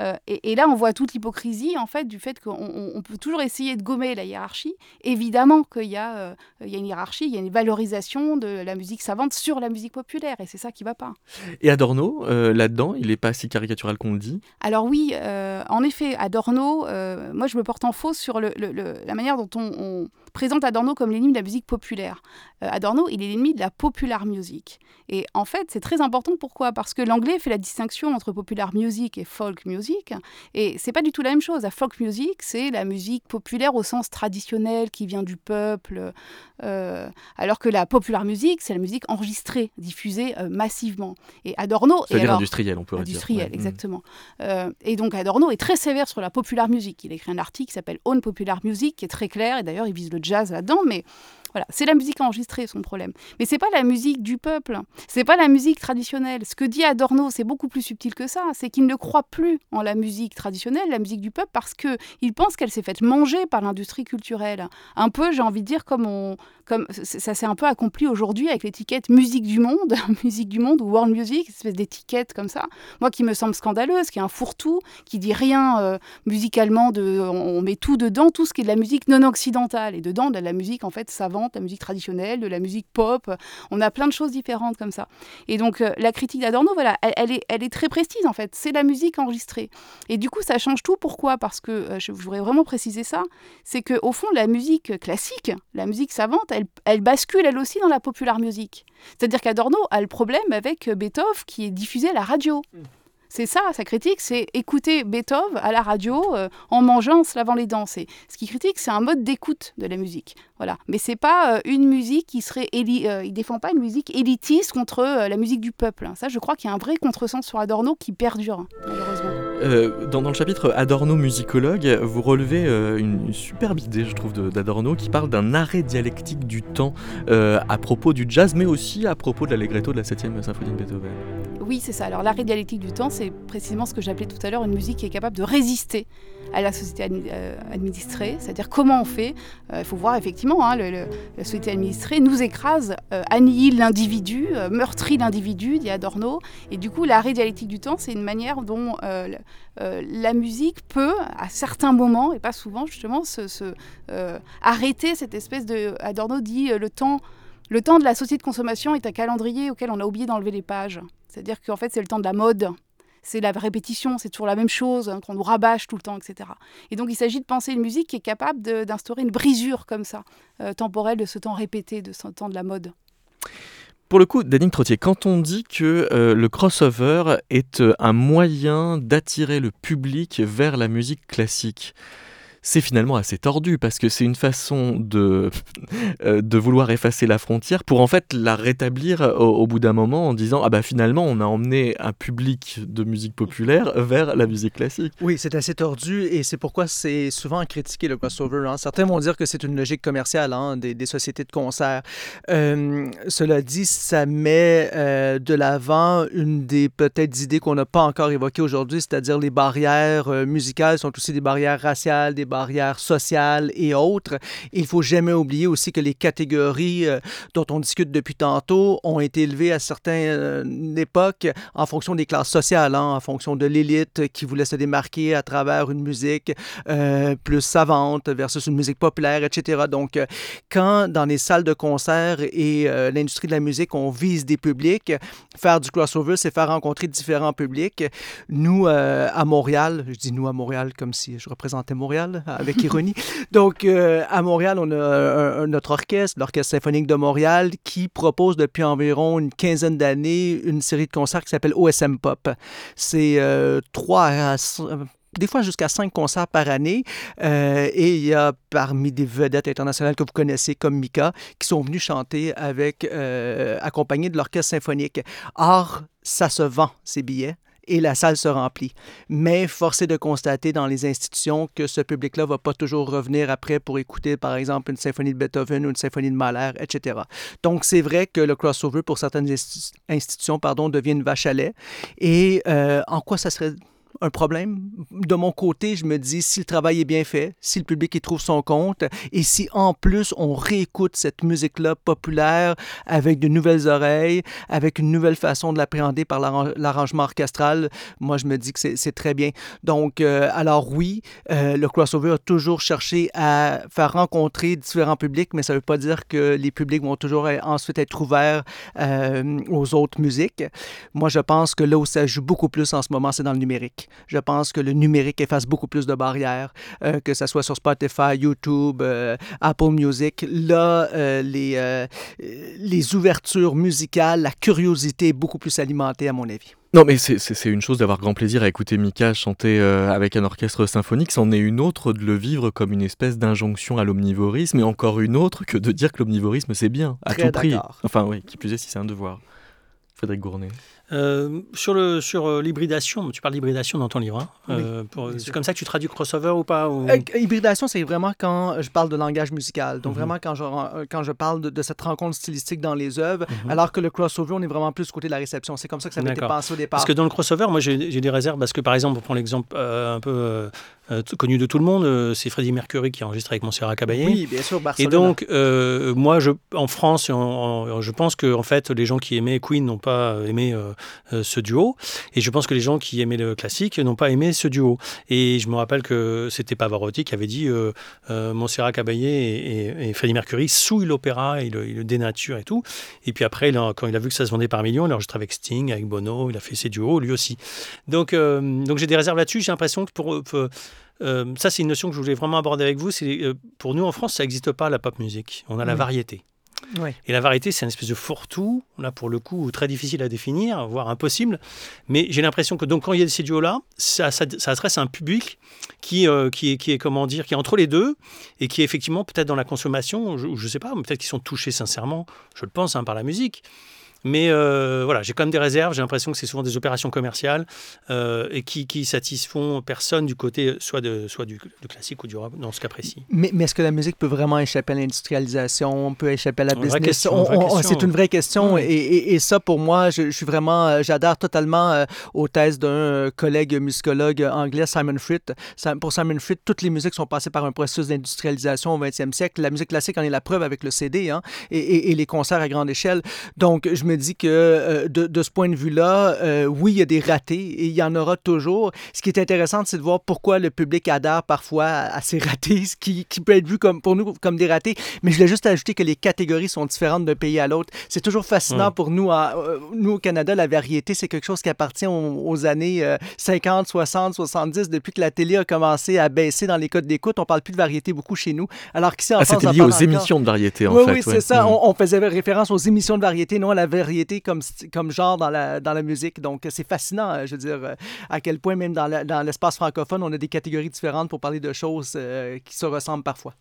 Euh, et, là, on voit toute l'hypocrisie en fait du fait qu'on peut toujours essayer de gommer la hiérarchie. Évidemment qu'il y, euh, y, a une hiérarchie, il y a une valorisation de la musique savante sur la musique populaire, et c'est ça qui va pas. Et Adorno, euh, là-dedans, il n'est pas si caricatural qu'on le dit? Alors oui, en effet, Adorno, moi je me porte en faux sur le, la manière dont on, présente Adorno comme l'ennemi de la musique populaire. Adorno, il est l'ennemi de la popular music. Et en fait, c'est très important. Pourquoi? Parce que l'anglais fait la distinction entre popular music et folk music et c'est pas du tout la même chose. La folk music, c'est la musique populaire au sens traditionnel qui vient du peuple, euh, alors que la popular music, c'est la musique enregistrée, diffusée euh, massivement. Et Adorno. C'est-à-dire industriel, on peut dire. Industriel, exactement. Euh, et donc Adorno est très sévère sur la popular music. Il a écrit un article qui s'appelle Own Popular Music, qui est très clair, et d'ailleurs il vise le jazz là-dedans, mais Voilà, c'est la musique enregistrée son problème. Mais c'est pas la musique du peuple, c'est pas la musique traditionnelle. Ce que dit Adorno, c'est beaucoup plus subtil que ça. C'est qu'il ne croit plus en la musique traditionnelle, la musique du peuple, parce que il pense qu'elle s'est faite manger par l'industrie culturelle. Un peu, j'ai envie de dire, comme on, comme ça s'est un peu accompli aujourd'hui avec l'étiquette musique du monde, <laughs> musique du monde ou world music, une espèce d'étiquette comme ça. Moi, qui me semble scandaleuse, qui est un fourre-tout, qui dit rien euh, musicalement, de, on, met tout dedans, tout ce qui est de la musique non occidentale. Et dedans, de la musique en fait savante, la musique traditionnelle, de la musique pop. On a plein de choses différentes comme ça. Et donc, euh, la critique d'Adorno, voilà, elle, est, elle est très précise en fait. C'est la musique enregistrée. Et du coup, ça change tout. Pourquoi? Parce que, euh, je voudrais vraiment préciser ça, c'est qu'au fond, la musique classique, la musique savante, elle, bascule elle aussi dans la popular music. C'est-à-dire qu'Adorno a le problème avec Beethoven qui est diffusé à la radio. Mm. C'est ça, sa critique, c'est écouter Beethoven à la radio euh, en mangeant, en se lavant les dents. ce qu'il critique, c'est un mode d'écoute de la musique. Voilà. Mais c'est pas euh, une musique qui serait... Éli euh, il défend pas une musique élitiste contre la musique du peuple. Ça, je crois qu'il y a un vrai contresens sur Adorno qui perdure, hein, malheureusement. Dans, le chapitre Adorno musicologue, vous relevez une, superbe idée, je trouve, d'Adorno qui parle d'un arrêt dialectique du temps à propos du jazz, mais aussi à propos de l'allegretto de la 7e symphonie de Beethoven. Oui, c'est ça. Alors l'arrêt dialectique du temps, c'est précisément ce que j'appelais tout à l'heure une musique qui est capable de résister à la société euh, administrée, c'est-à-dire comment on fait. Euh, il faut voir effectivement, hein, la société administrée nous écrase, euh, annihile l'individu, meurtrit l'individu, dit Adorno. Et du coup, l'arrêt dialectique du temps, c'est une manière dont la musique peut, à certains moments, et pas souvent justement, se, arrêter cette espèce de... Adorno dit le temps... Le temps de la société de consommation est un calendrier auquel on a oublié d'enlever les pages. C'est-à-dire qu'en fait, c'est le temps de la mode, c'est la répétition, c'est toujours la même chose, hein, qu'on nous rabâche tout le temps, etc. Et donc il s'agit de penser une musique qui est capable d'instaurer une brisure comme ça, euh, temporelle de ce temps répété, de ce temps de la mode. Pour le coup, Daniel Trottier, quand on dit que euh, le crossover est euh, un moyen d'attirer le public vers la musique classique, c'est finalement assez tordu parce que c'est une façon de, <laughs> euh, de vouloir effacer la frontière pour en fait la rétablir au, bout d'un moment en disant ah bah finalement on a emmené un public de musique populaire vers la musique classique. Oui, c'est assez tordu et c'est pourquoi c'est souvent critiqué le crossover. Hein. Certains vont dire que c'est une logique commerciale hein, des, sociétés de concert. Euh, cela dit, ça met euh, de l'avant une des peut-être idées qu'on n'a pas encore évoquées aujourd'hui, c'est-à-dire les barrières musicales sont aussi des barrières raciales, des barrières sociales et autres. Il faut jamais oublier aussi que les catégories euh, dont on discute depuis tantôt ont été élevées à certaines euh, époques en fonction des classes sociales, hein, en fonction de l'élite qui voulait se démarquer à travers une musique euh, plus savante versus une musique populaire, etc. Donc, quand dans les salles de concert et l'industrie de la musique, on vise des publics, faire du crossover, c'est faire rencontrer différents publics. Nous, à Montréal, je dis nous à Montréal comme si je représentais Montréal, <laughs> avec ironie. Donc, euh, à Montréal, on a notre orchestre, l'Orchestre symphonique de Montréal, qui propose depuis environ une quinzaine d'années une série de concerts qui s'appelle OSM Pop. C'est euh, trois à des fois jusqu'à cinq concerts par année. Euh, et il y a parmi des vedettes internationales que vous connaissez comme Mika qui sont venus chanter avec, accompagnés de l'orchestre symphonique. Or, ça se vend, ces billets et la salle se remplit. Mais force est de constater dans les institutions que ce public-là va pas toujours revenir après pour écouter, par exemple, une symphonie de Beethoven ou une symphonie de Mahler, etc. Donc, c'est vrai que le crossover, pour certaines institutions, pardon, devient une vache à lait. Et euh, en quoi ça serait un problème? De mon côté, je me dis, si le travail est bien fait, si le public y trouve son compte, et si en plus on réécoute cette musique-là populaire avec de nouvelles oreilles, avec une nouvelle façon de l'appréhender par l'arrangement orchestral, moi je me dis que c'est très bien. Donc, euh, alors oui, euh, le crossover a toujours cherché à faire rencontrer différents publics, mais ça ne veut pas dire que les publics vont toujours ensuite être ouverts euh, aux autres musiques. Moi, je pense que là où ça joue beaucoup plus en ce moment, c'est dans le numérique. Je pense que le numérique efface beaucoup plus de barrières, euh, que ce soit sur Spotify, YouTube, euh, Apple Music. Là, euh, les, les ouvertures musicales, la curiosité est beaucoup plus alimentée, à mon avis. Non, mais c'est une chose d'avoir grand plaisir à écouter Mika chanter avec un orchestre symphonique, c'en est une autre de le vivre comme une espèce d'injonction à l'omnivorisme, et encore une autre que de dire que l'omnivorisme c'est bien, à tout prix. Enfin, oui, qui plus est si c'est un devoir. Frédéric Gournet. Euh, sur le sur euh, l'hybridation, tu parles d'hybridation dans ton livre. hein, Oui, euh, c'est comme ça que tu traduis crossover ou pas ou- Euh, hybridation, c'est vraiment quand je parle de langage musical. Donc, Mhm. vraiment quand je, quand je parle de, de cette rencontre stylistique dans les œuvres, Mhm. alors que le crossover, on est vraiment plus du côté de la réception. C'est comme ça que ça avait été pensé au départ. Parce que dans le crossover, moi j'ai des réserves parce que par exemple, pour prendre l'exemple euh, un peu euh, connu de tout le monde, euh, c'est Freddie Mercury qui a enregistré avec Montserrat Caballé. Oui, bien sûr, Et Barcelone. donc, euh, moi, je, en France, en- en- je pense que en fait, les gens qui aimaient Queen n'ont pas aimé euh, ce duo, et je pense que les gens qui aimaient le classique n'ont pas aimé ce duo. Et je me rappelle que c'était Pavarotti qui avait dit Montserrat Caballé et, et- et Freddie Mercury souillent l'opéra, et le, il le dénature et tout. Et puis après, il a- quand il a vu que ça se vendait par millions, il a enregistré avec Sting, avec Bono, il a fait ses duos lui aussi. Donc, donc j'ai des réserves là-dessus. J'ai l'impression que pour, pour- euh, ça, c'est une notion que je voulais vraiment aborder avec vous. C'est euh, pour nous en France, ça n'existe pas la pop music. On a la variété. Ouais. Et la variété, c'est une espèce de fourre-tout, là pour le coup, très difficile à définir, voire impossible. Mais j'ai l'impression que donc quand il y a ces duos-là, ça, ça, ça adresse à un public qui, euh, qui, est, qui est, comment dire, qui est entre les deux et qui est effectivement peut-être dans la consommation, je, je sais pas, peut-être qu'ils sont touchés sincèrement, je le pense, hein, par la musique. Mais euh, voilà, j'ai quand même des réserves. J'ai l'impression que c'est souvent des opérations commerciales euh, et qui, qui satisfont personne du côté soit, de, soit du, du classique ou du rock, dans ce cas précis. Mais, mais est-ce que la musique peut vraiment échapper à l'industrialisation, peut échapper à la Une business? question, On- une vraie on- question. C'est une vraie question. Oui. Et, et- et ça, pour moi, je, je suis vraiment, euh, j'adhère totalement aux thèses d'un collègue musicologue anglais, Simon Fritt. Pour Simon Fritt, toutes les musiques sont passées par un processus d'industrialisation au 20e siècle. La musique classique en est la preuve avec le CD hein, et, et- et les concerts à grande échelle. Donc, je me dis que euh, de, de ce point de vue-là, euh, oui, il y a des ratés et il y en aura toujours. Ce qui est intéressant, c'est de voir pourquoi le public adhère parfois à, à ces ratés, ce qui, qui peut être vu comme, pour nous comme des ratés. Mais je voulais juste ajouter que les catégories sont différentes d'un pays à l'autre. C'est toujours fascinant Mm. pour nous, à- euh, nous au Canada, la variété, c'est quelque chose qui appartient aux, aux années euh, 50, 60, 70. Depuis que la télé a commencé à baisser dans les codes d'écoute, on parle plus de variété beaucoup chez nous. Alors qu'ici, en Ah, France, c'était on lié aux encore. émissions de variété, en oui, fait. oui, c'est ouais. ça. Mm. On, on faisait référence aux émissions de variété, non à la variété comme, st- comme genre dans la, dans la musique. Donc, c'est fascinant, euh, je veux dire, euh, à quel point même dans l'espace francophone, on a des catégories différentes pour parler de choses euh, qui se ressemblent parfois.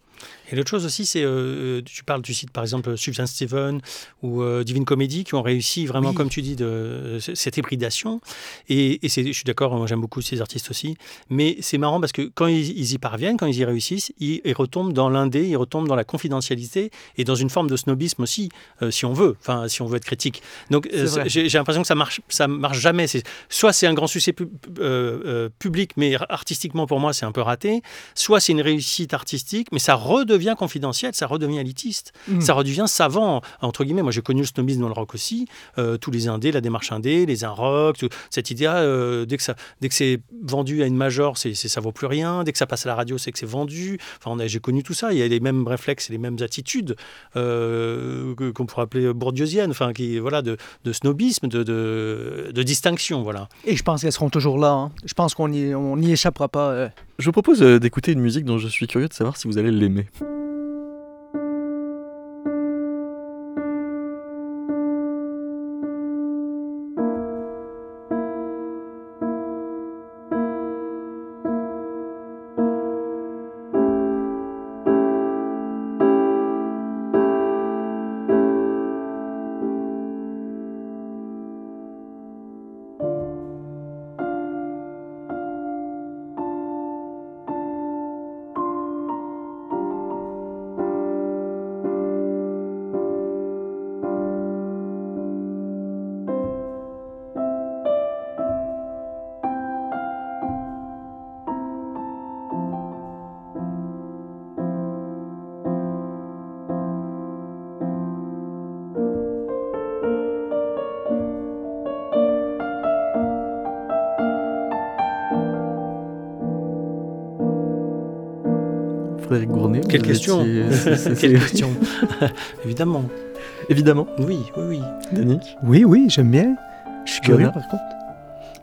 Et l'autre chose aussi, c'est, euh, tu parles, tu cites par exemple Sufjan Steven ou euh, Divine Comedy qui ont réussi vraiment, Oui. comme tu dis, de, euh, cette hybridation. Et, je suis d'accord, moi j'aime beaucoup ces artistes aussi. Mais c'est marrant parce que quand ils, ils y parviennent, quand ils y réussissent, ils, ils retombent dans l'indé, ils retombent dans la confidentialité et dans une forme de snobisme aussi, euh, si on veut, enfin si on veut être critique. Donc euh, j'ai l'impression que ça marche, ça marche jamais. Soit c'est un grand succès pu- euh, euh, public, mais artistiquement pour moi c'est un peu raté. Soit c'est une réussite artistique, mais ça redevient confidentiel, ça redevient élitiste, Mm. ça redevient savant entre guillemets. Moi j'ai connu le snobisme dans le rock aussi, euh, tous les indés, la démarche indé, les un rock, tout- cette idée euh, dès que ça, dès que c'est vendu à une major, c'est c'est- ça vaut plus rien. Dès que ça passe à la radio, c'est que c'est vendu. Enfin on a- j'ai connu tout ça. Il y a les mêmes réflexes et les mêmes attitudes euh, qu'on pourrait appeler bourdieusiennes, enfin qui voilà de, de snobisme, de, de, de distinction, voilà. Et je pense qu'elles seront toujours là. hein. Je pense qu'on n'y on n'y échappera pas. Je vous propose euh, d'écouter une musique dont je suis curieux de savoir si vous allez l'aimer. Frédéric Gournet vous Quelle question étiez- <laughs> c'est- c'est- Quelle c'est- question <laughs> Évidemment. Évidemment, Oui, oui, oui. Danick. Oui, oui, j'aime bien. Je suis curieux, par contre.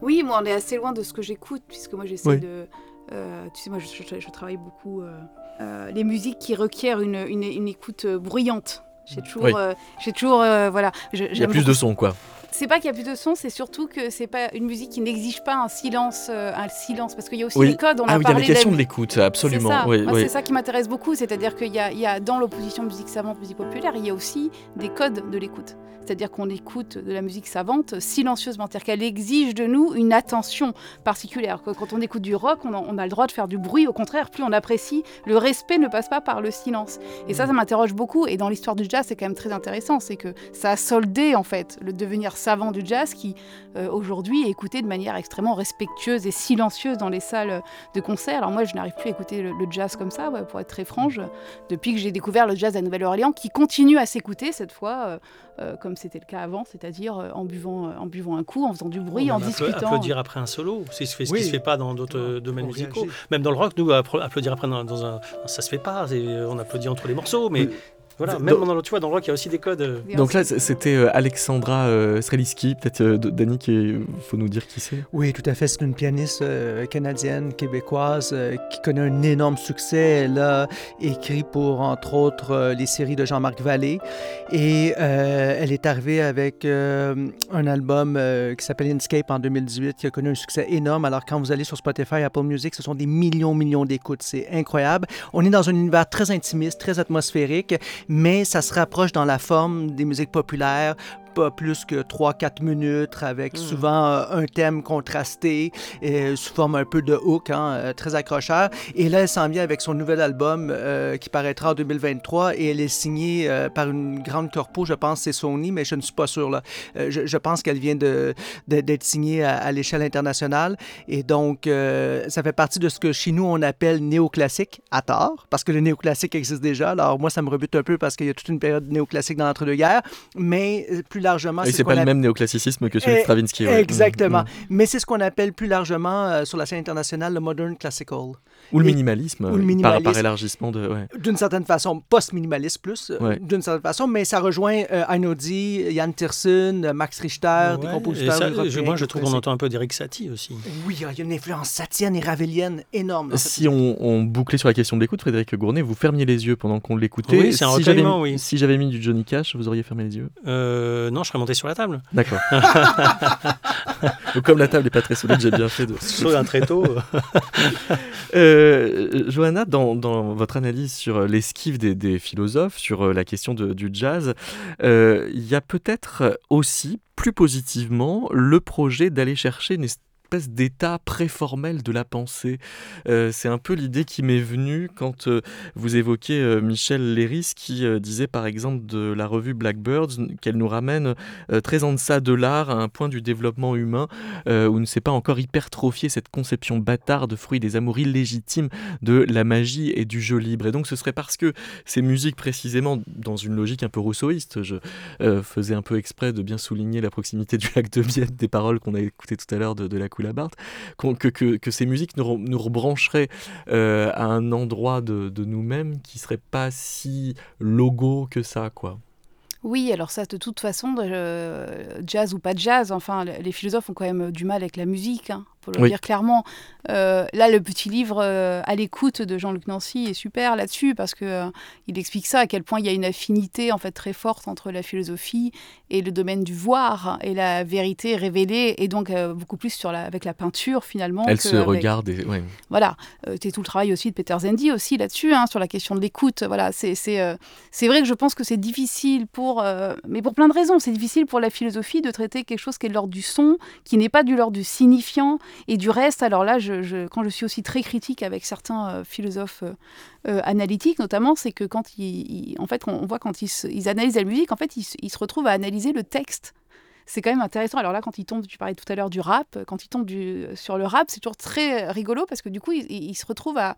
Oui, moi, on est assez loin de ce que j'écoute, puisque moi, j'essaie Oui. de. euh, tu sais, moi, je, je- je travaille beaucoup. euh, euh, les musiques qui requièrent une, une- une écoute bruyante. J'ai toujours. Oui. euh, j'ai toujours euh, voilà. je- Il y a plus de son, quoi. C'est pas qu'il y a plus de son, c'est surtout que c'est pas une musique qui n'exige pas un silence, euh, un silence, parce qu'il y a aussi Oui. les codes. On ah a oui, il y a parlé la question la- de l'écoute, C'est absolument. ça, Oui, Moi, oui. c'est ça qui m'intéresse beaucoup, c'est-à-dire qu'il y y a dans l'opposition musique savante, musique populaire, il y a aussi des codes de l'écoute. C'est-à-dire qu'on écoute de la musique savante silencieusement, c'est-à-dire qu'elle exige de nous une attention particulière. Quand on écoute du rock, on a, on a le droit de faire du bruit, au contraire, plus on apprécie, le respect ne passe pas par le silence. Et ça, ça m'interroge beaucoup. Et dans l'histoire du jazz, c'est quand même très intéressant, c'est que ça a soldé en fait le devenir savant du jazz qui euh, aujourd'hui est écouté de manière extrêmement respectueuse et silencieuse dans les salles de concert. Alors moi, je n'arrive plus à écouter le, le jazz comme ça, ouais, pour être très franche, depuis que j'ai découvert le jazz à Nouvelle-Orléans, qui continue à s'écouter cette fois, euh, euh, comme c'était le cas avant, c'est-à-dire en, buvant, en buvant un coup, en faisant du bruit, On en discutant. Applaudir après un solo, c'est ce, qui se fait- ce qui Oui. se fait pas dans d'autres domaines musicaux. Même dans le rock, nous, applaudir après dans, dans un, ça se fait pas. On applaudit entre les morceaux, mais Oui. Voilà. Dans- Même dans le, tu vois, dans le rock, il y a aussi des codes. euh, Donc là, c'était euh, Alexandra euh, Streliski, peut-être euh, Dani, qui faut nous dire qui c'est. Oui, tout à fait. C'est une pianiste euh, canadienne, québécoise, euh, qui connaît un énorme succès. Elle a écrit pour, entre autres, euh, les séries de Jean-Marc Vallée. Et euh, elle est arrivée avec euh, un album euh, qui s'appelle Inscape en 2018, qui a connu un succès énorme. Alors, quand vous allez sur Spotify, Apple Music, ce sont des millions, millions d'écoutes. C'est incroyable. On est dans un univers très intimiste, très atmosphérique, mais ça se rapproche dans la forme des musiques populaires, pas plus que 3-4 minutes, avec souvent euh, un thème contrasté, sous forme un peu de hook, hein, euh, très accrocheur. Et là, elle s'en vient avec son nouvel album euh, qui paraîtra en 2023 et elle est signée euh, par une grande corpo, je pense c'est Sony, mais je ne suis pas sûr. Là. Euh, je, je pense qu'elle vient de, de- d'être signée à, à l'échelle internationale. Et donc, ça fait partie de ce que chez nous, on appelle néoclassique, à tort, parce que le néoclassique existe déjà. Alors, moi, ça me rebute un peu parce qu'il y a toute une période néoclassique dans l'entre-deux-guerres. Mais euh, plus largement, Et c'est pas le même néoclassicisme que celui de Eh, Stravinsky. ouais. Exactement. Mm, Mais c'est ce qu'on appelle plus largement euh, sur la scène internationale le modern classical. Ou le Et- minimalisme, ou le euh, Par, par élargissement de. ouais. D'une certaine façon, post-minimaliste plus, euh, Ouais. d'une certaine façon, mais ça rejoint euh, Einaudi, Yann Tiersen, Max Richter, des compositeurs ça, européens moi, je trouve qu'on entend un peu d'Eric Satie aussi. Oui, il y a une influence satienne et ravelienne énorme. Si on, on bouclait sur la question de l'écoute, Frédéric Gournet, vous fermiez les yeux pendant qu'on l'écoutait. Oui, c'est un si j'avais oui. Si j'avais mis du Johnny Cash, vous auriez fermé les yeux? Euh, non, je serais monté sur la table. D'accord. <laughs> Donc, comme la table n'est pas très solide, j'ai bien fait de. Sauf un tréteau. Euh, <laughs> Johanna, dans, votre analyse sur l'esquive des, des philosophes, sur euh, la question de- du jazz, euh, il y a peut-être aussi, plus positivement, le projet d'aller chercher espèce d'état préformel de la pensée. Euh, c'est un peu l'idée qui m'est venue quand euh, vous évoquez euh, Michel Léris qui disait par exemple de la revue Blackbirds qu'elle nous ramène très en deçà de l'art à un point du développement humain où ne s'est pas encore hypertrophié cette conception bâtarde, fruit des amours illégitimes de la magie et du jeu libre. Et donc ce serait parce que ces musiques précisément, dans une logique un peu rousseauiste, je faisais un peu exprès de bien souligner la proximité du lac de Bienne des paroles qu'on a écoutées tout à l'heure de, de la Que, ces musiques nous, re- nous rebrancheraient euh, à un endroit de, de nous-mêmes qui serait pas si logo que ça, quoi. Oui, alors ça, de toute façon, euh, jazz ou pas jazz, enfin, le- les philosophes ont quand même du mal avec la musique, hein, pour le Oui. dire clairement. Euh, là, le petit livre euh, à l'écoute de Jean-Luc Nancy est super là-dessus parce que euh, il explique ça à quel point il y a une affinité en fait très forte entre la philosophie et le domaine du voir et la vérité révélée et donc beaucoup plus sur la, avec la peinture finalement. Elle que se avec- regarde et ouais. voilà, c'est tout le travail aussi de Peter Zendi aussi là-dessus, hein, sur la question de l'écoute. Voilà, c'est c'est vrai que je pense que c'est difficile pour, mais pour plein de raisons, c'est difficile pour la philosophie de traiter quelque chose qui est de l'ordre du son, qui n'est pas du l'ordre du signifiant et du reste. Alors là, quand je suis aussi très critique avec certains euh, philosophes euh, euh, analytiques, notamment, c'est que quand ils, ils- en fait, on, voit quand ils, se- ils analysent la musique, en fait, ils, se- ils retrouvent à analyser le texte c'est quand même intéressant. Alors là, quand il tombe, tu parlais tout à l'heure du rap, quand il tombe du, sur le rap, c'est toujours très rigolo parce que du coup, il, il se retrouve à,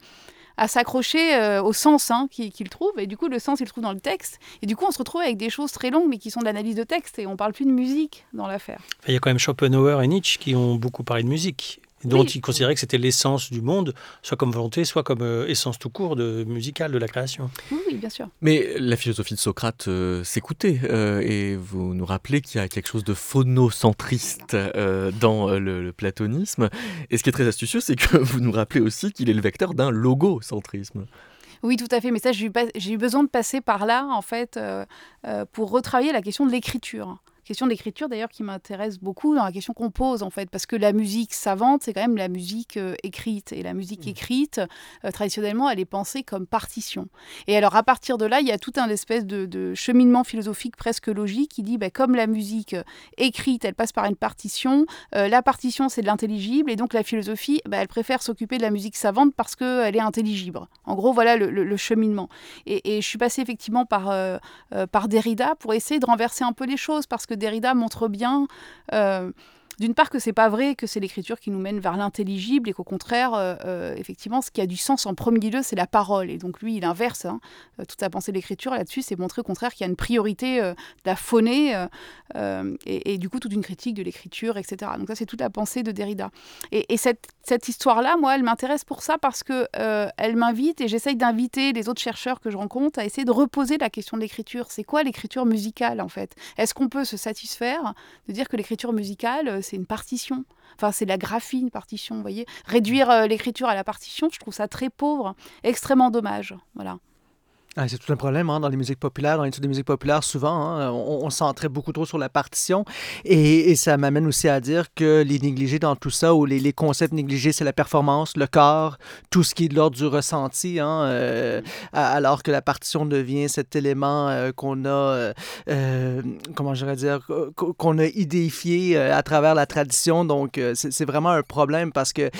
à s'accrocher euh, au sens hein, qu'il trouve. Et du coup, le sens, il le trouve dans le texte. Et du coup, on se retrouve avec des choses très longues, mais qui sont de l'analyse de texte. Et on parle plus de musique dans l'affaire. Il y a quand même Schopenhauer et Nietzsche qui ont beaucoup parlé de musique, dont Oui. ils considéraient que c'était l'essence du monde, soit comme volonté, soit comme euh, essence tout court de musicale de la création. Oui, oui, bien sûr. Mais la philosophie de Socrate euh, s'écoutait, euh, et vous nous rappelez qu'il y a quelque chose de phonocentriste euh, dans le, le platonisme. Et ce qui est très astucieux, c'est que <laughs> vous nous rappelez aussi qu'il est le vecteur d'un logocentrisme. Oui, tout à fait. Mais ça, j'ai eu, besoin de passer par là, en fait, euh, euh, pour retravailler la question de l'écriture. Question de l'écriture d'ailleurs qui m'intéresse beaucoup dans la question qu'on pose en fait, parce que la musique savante, c'est quand même la musique euh, écrite. Et la musique mmh. écrite, euh, traditionnellement, elle est pensée comme partition. Et alors à partir de là, il y a tout un espèce de, cheminement philosophique presque logique qui dit, bah, comme la musique euh, écrite, elle passe par une partition, la partition c'est de l'intelligible, et donc la philosophie, bah, elle préfère s'occuper de la musique savante parce qu'elle est intelligible. En gros, voilà le, cheminement. Et, je suis passée effectivement par, par Derrida pour essayer de renverser un peu les choses, parce que Derrida montre bien euh, d'une part que c'est pas vrai que c'est l'écriture qui nous mène vers l'intelligible et qu'au contraire, euh, euh, effectivement, ce qui a du sens en premier lieu, c'est la parole. Et donc lui, il inverse hein, euh, toute sa pensée de l'écriture là-dessus, c'est montrer au contraire qu'il y a une priorité de la phonée et, du coup toute une critique de l'écriture, etc. Donc ça, c'est toute la pensée de Derrida. Et, cette, cette histoire-là, moi, elle m'intéresse pour ça parce que elle m'invite et j'essaye d'inviter les autres chercheurs que je rencontre à essayer de reposer la question de l'écriture. C'est quoi l'écriture musicale en fait? Est-ce qu'on peut se satisfaire de dire que l'écriture musicale c'est une partition. Enfin, c'est la graphie, une partition, vous voyez. Réduire euh, l'écriture à la partition, je trouve ça très pauvre, extrêmement dommage. Voilà. Ah, c'est tout un problème hein, dans les musiques populaires, dans l'étude des musiques populaires, souvent, hein, on, on beaucoup trop sur la partition. Et, ça m'amène aussi à dire que les négligés dans tout ça, ou les, concepts négligés, c'est la performance, le corps, tout ce qui est de l'ordre du ressenti, hein, euh, alors que la partition devient cet élément euh, qu'on a, euh, comment je dire, qu'on a idéifié à travers la tradition. Donc, c'est vraiment un problème parce que,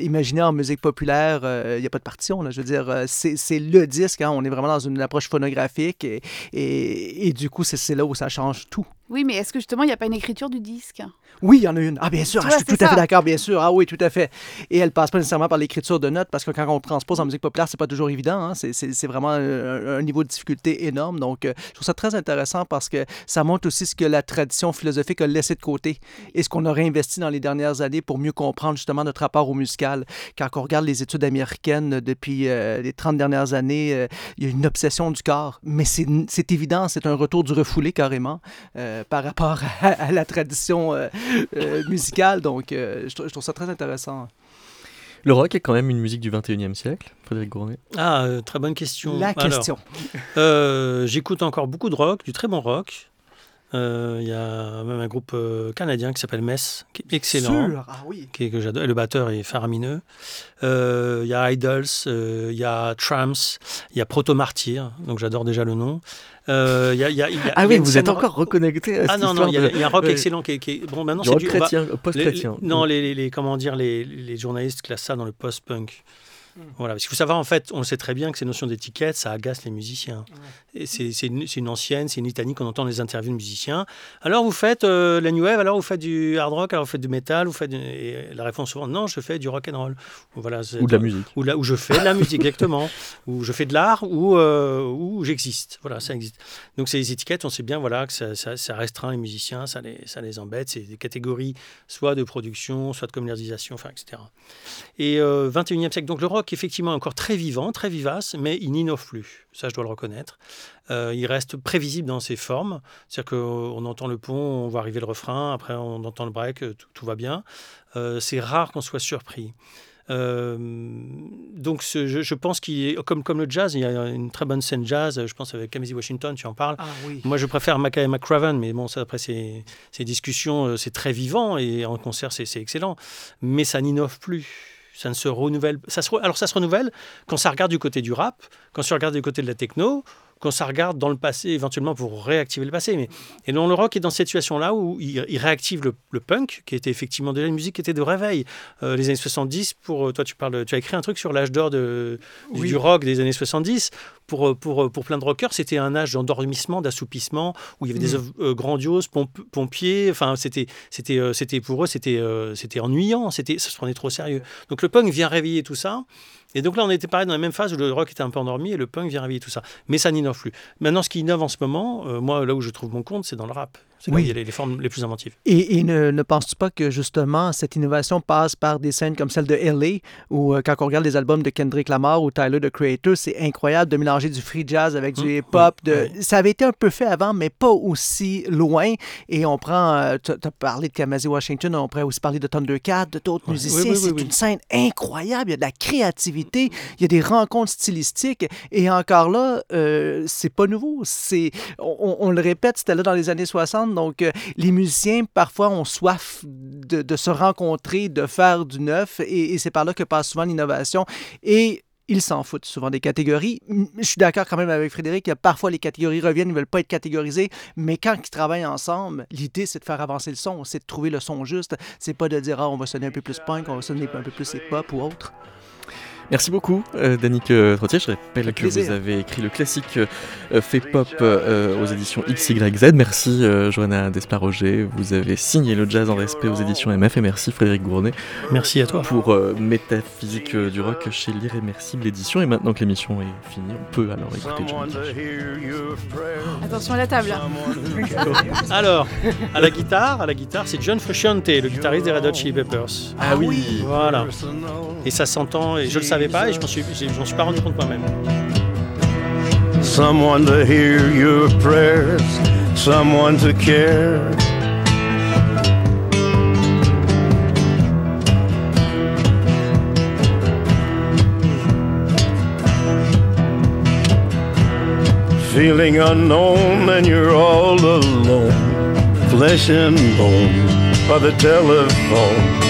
imaginez en musique populaire, il n'y a pas de partition, là, je veux dire, c'est le disque, on est vraiment dans une approche phonographique et, et, du coup, c'est là où ça change tout. Oui, mais est-ce que justement, il n'y a pas une écriture du disque? Oui, il y en a une. Ah, bien sûr, je suis tout à fait d'accord, bien sûr. Ah oui, tout à fait. Et elle passe pas nécessairement par l'écriture de notes parce que quand on transpose en musique populaire, c'est pas toujours évident. Hein. C'est vraiment un, niveau de difficulté énorme. Donc, euh, je trouve ça très intéressant parce que ça montre aussi ce que la tradition philosophique a laissé de côté et ce qu'on aurait investi dans les dernières années pour mieux comprendre justement notre rapport au musical. Quand on regarde les études américaines depuis euh, les 30 dernières années, euh, il y a une obsession du corps. Mais c'est évident, c'est un retour du refoulé carrément. Euh, par rapport à, la tradition euh, euh, musicale. Donc, je, trouve ça très intéressant. Le rock est quand même une musique du 21e siècle, Frédéric Gournet Ah, très bonne question. La question. J'écoute encore beaucoup de rock, du très bon rock. Il y a même un groupe canadien qui s'appelle Mess, qui est excellent. Sûr. Ah, oui. qui que j'adore. Le batteur est faramineux. Il y a Idols, il y a Trams, il y a Proto Martyr, donc j'adore déjà le nom. Euh, y a, ah oui, vous êtes encore reconnecté à Ah non, non, il y, a un rock excellent qui est, Bon, maintenant c'est du. chrétien, post-chrétien. Non, les, les, comment dire, les, les journalistes classent ça dans le post-punk. Mm. Voilà, parce qu'il faut savoir, en fait, on sait très bien que ces notions d'étiquette, ça agace les musiciens. C'est une, une, ancienne, c'est une litanie qu'on entend dans les interviews de musiciens. Alors, vous faites euh, la new wave, alors vous faites du hard rock, alors vous faites du metal, vous faites... Et la réponse souvent, non, je fais du rock and roll. Voilà, ou de la musique. Ou, là, où je fais de la musique, <laughs> exactement. Ou je fais de l'art, ou, euh, ou j'existe. Voilà, ça existe. Donc, ces étiquettes, on sait bien voilà, que ça, ça, restreint les musiciens, ça les, ça les embête. C'est des catégories soit de production, soit de commercialisation, enfin, etc. Et 21e euh, siècle, donc le rock, effectivement, encore très vivant, très vivace, mais il n'innove plus. Ça, je dois le reconnaître. Euh, il reste prévisible dans ses formes. C'est-à-dire qu'on entend le pont, on voit arriver le refrain, après on entend le break, tout, va bien. Euh, c'est rare qu'on soit surpris. donc je, pense qu'il est comme, comme le jazz, il y a une très bonne scène jazz, je pense avec Kamasi Washington, tu en parles. Ah, oui. Moi je préfère Mackay McCraven, mais bon, ça, après ces, ces discussions, c'est très vivant et en concert c'est excellent, mais ça n'innove plus ça ne se renouvelle. Alors ça se renouvelle quand ça regarde du côté du rap, quand ça regarde du côté de la techno, quand ça regarde dans le passé éventuellement pour réactiver le passé. Mais, et dans le rock est dans cette situation-là où il, réactive le, punk, qui était effectivement déjà une musique qui était de réveil. Euh, les années 70, pour euh, toi tu parles, tu as écrit un truc sur l'âge d'or de, du, rock des années 70. Pour, euh, pour, pour plein de rockers, c'était un âge d'endormissement, d'assoupissement, où il y avait des mm. œuvres grandioses, pompiers. Enfin, c'était, c'était, c'était pour eux, c'était, c'était ennuyant, c'était, ça se prenait trop sérieux. Donc le punk vient réveiller tout ça. Et donc là, on était pareil dans la même phase où le rock était un peu endormi et le punk vient réveiller tout ça. Mais ça n'innove plus. Maintenant, ce qui innove en ce moment, euh, moi, là où je trouve mon compte, c'est dans le rap. C'est oui. les, les, formes les plus inventives. Et, ne, ne penses-tu pas que justement cette innovation passe par des scènes comme celle de LA, où euh, quand on regarde les albums de Kendrick Lamar ou Tyler, the Creator, c'est incroyable de mélanger du free jazz avec du mmh. hip-hop. De... Ça avait été un peu fait avant, mais pas aussi loin. Et on prend, euh, tu as parlé de Kamasi Washington, on pourrait aussi parler de Thundercat, de d'autres musiciens. c'est une scène incroyable, il y a de la créativité, il y a des rencontres stylistiques. Et encore là, euh, c'est pas nouveau. C'est, on, on, le répète, c'était là dans les années 60 Donc, euh, les musiciens, parfois, ont soif de, se rencontrer, de faire du neuf, et, et c'est par là que passe souvent l'innovation. Et ils s'en foutent souvent des catégories. Je suis d'accord quand même avec Frédéric que parfois les catégories reviennent, ils ne veulent pas être catégorisés, mais quand ils travaillent ensemble, l'idée c'est de faire avancer le son, c'est de trouver le son juste. C'est pas de dire ah, on va sonner un peu plus punk, on va sonner un peu plus hip-hop ou autre. Merci beaucoup, euh, Danick euh, Trottier. Je rappelle que vous avez écrit le classique euh, fait pop euh, aux éditions XYZ. Merci, euh, Johanna Desparoger. Vous avez signé le jazz en respect aux éditions MF. Et merci, Frédéric Gournet. Merci à toi. Pour euh, Métaphysique euh, du rock chez l'Irrémersible Édition. Et maintenant que l'émission est finie, on peut alors écouter John. Attention à la table. <laughs> alors, à la guitare, à la guitare, c'est John Frusciante, le guitariste des Red Hot Chili Peppers. Ah oui Voilà. Et ça s'entend, et je le pas, et je m'en suis, j'en suis pas rendu compte moi-même. Someone to hear your prayers, someone to care. Feeling unknown and you're all alone, flesh and bone by the telephone.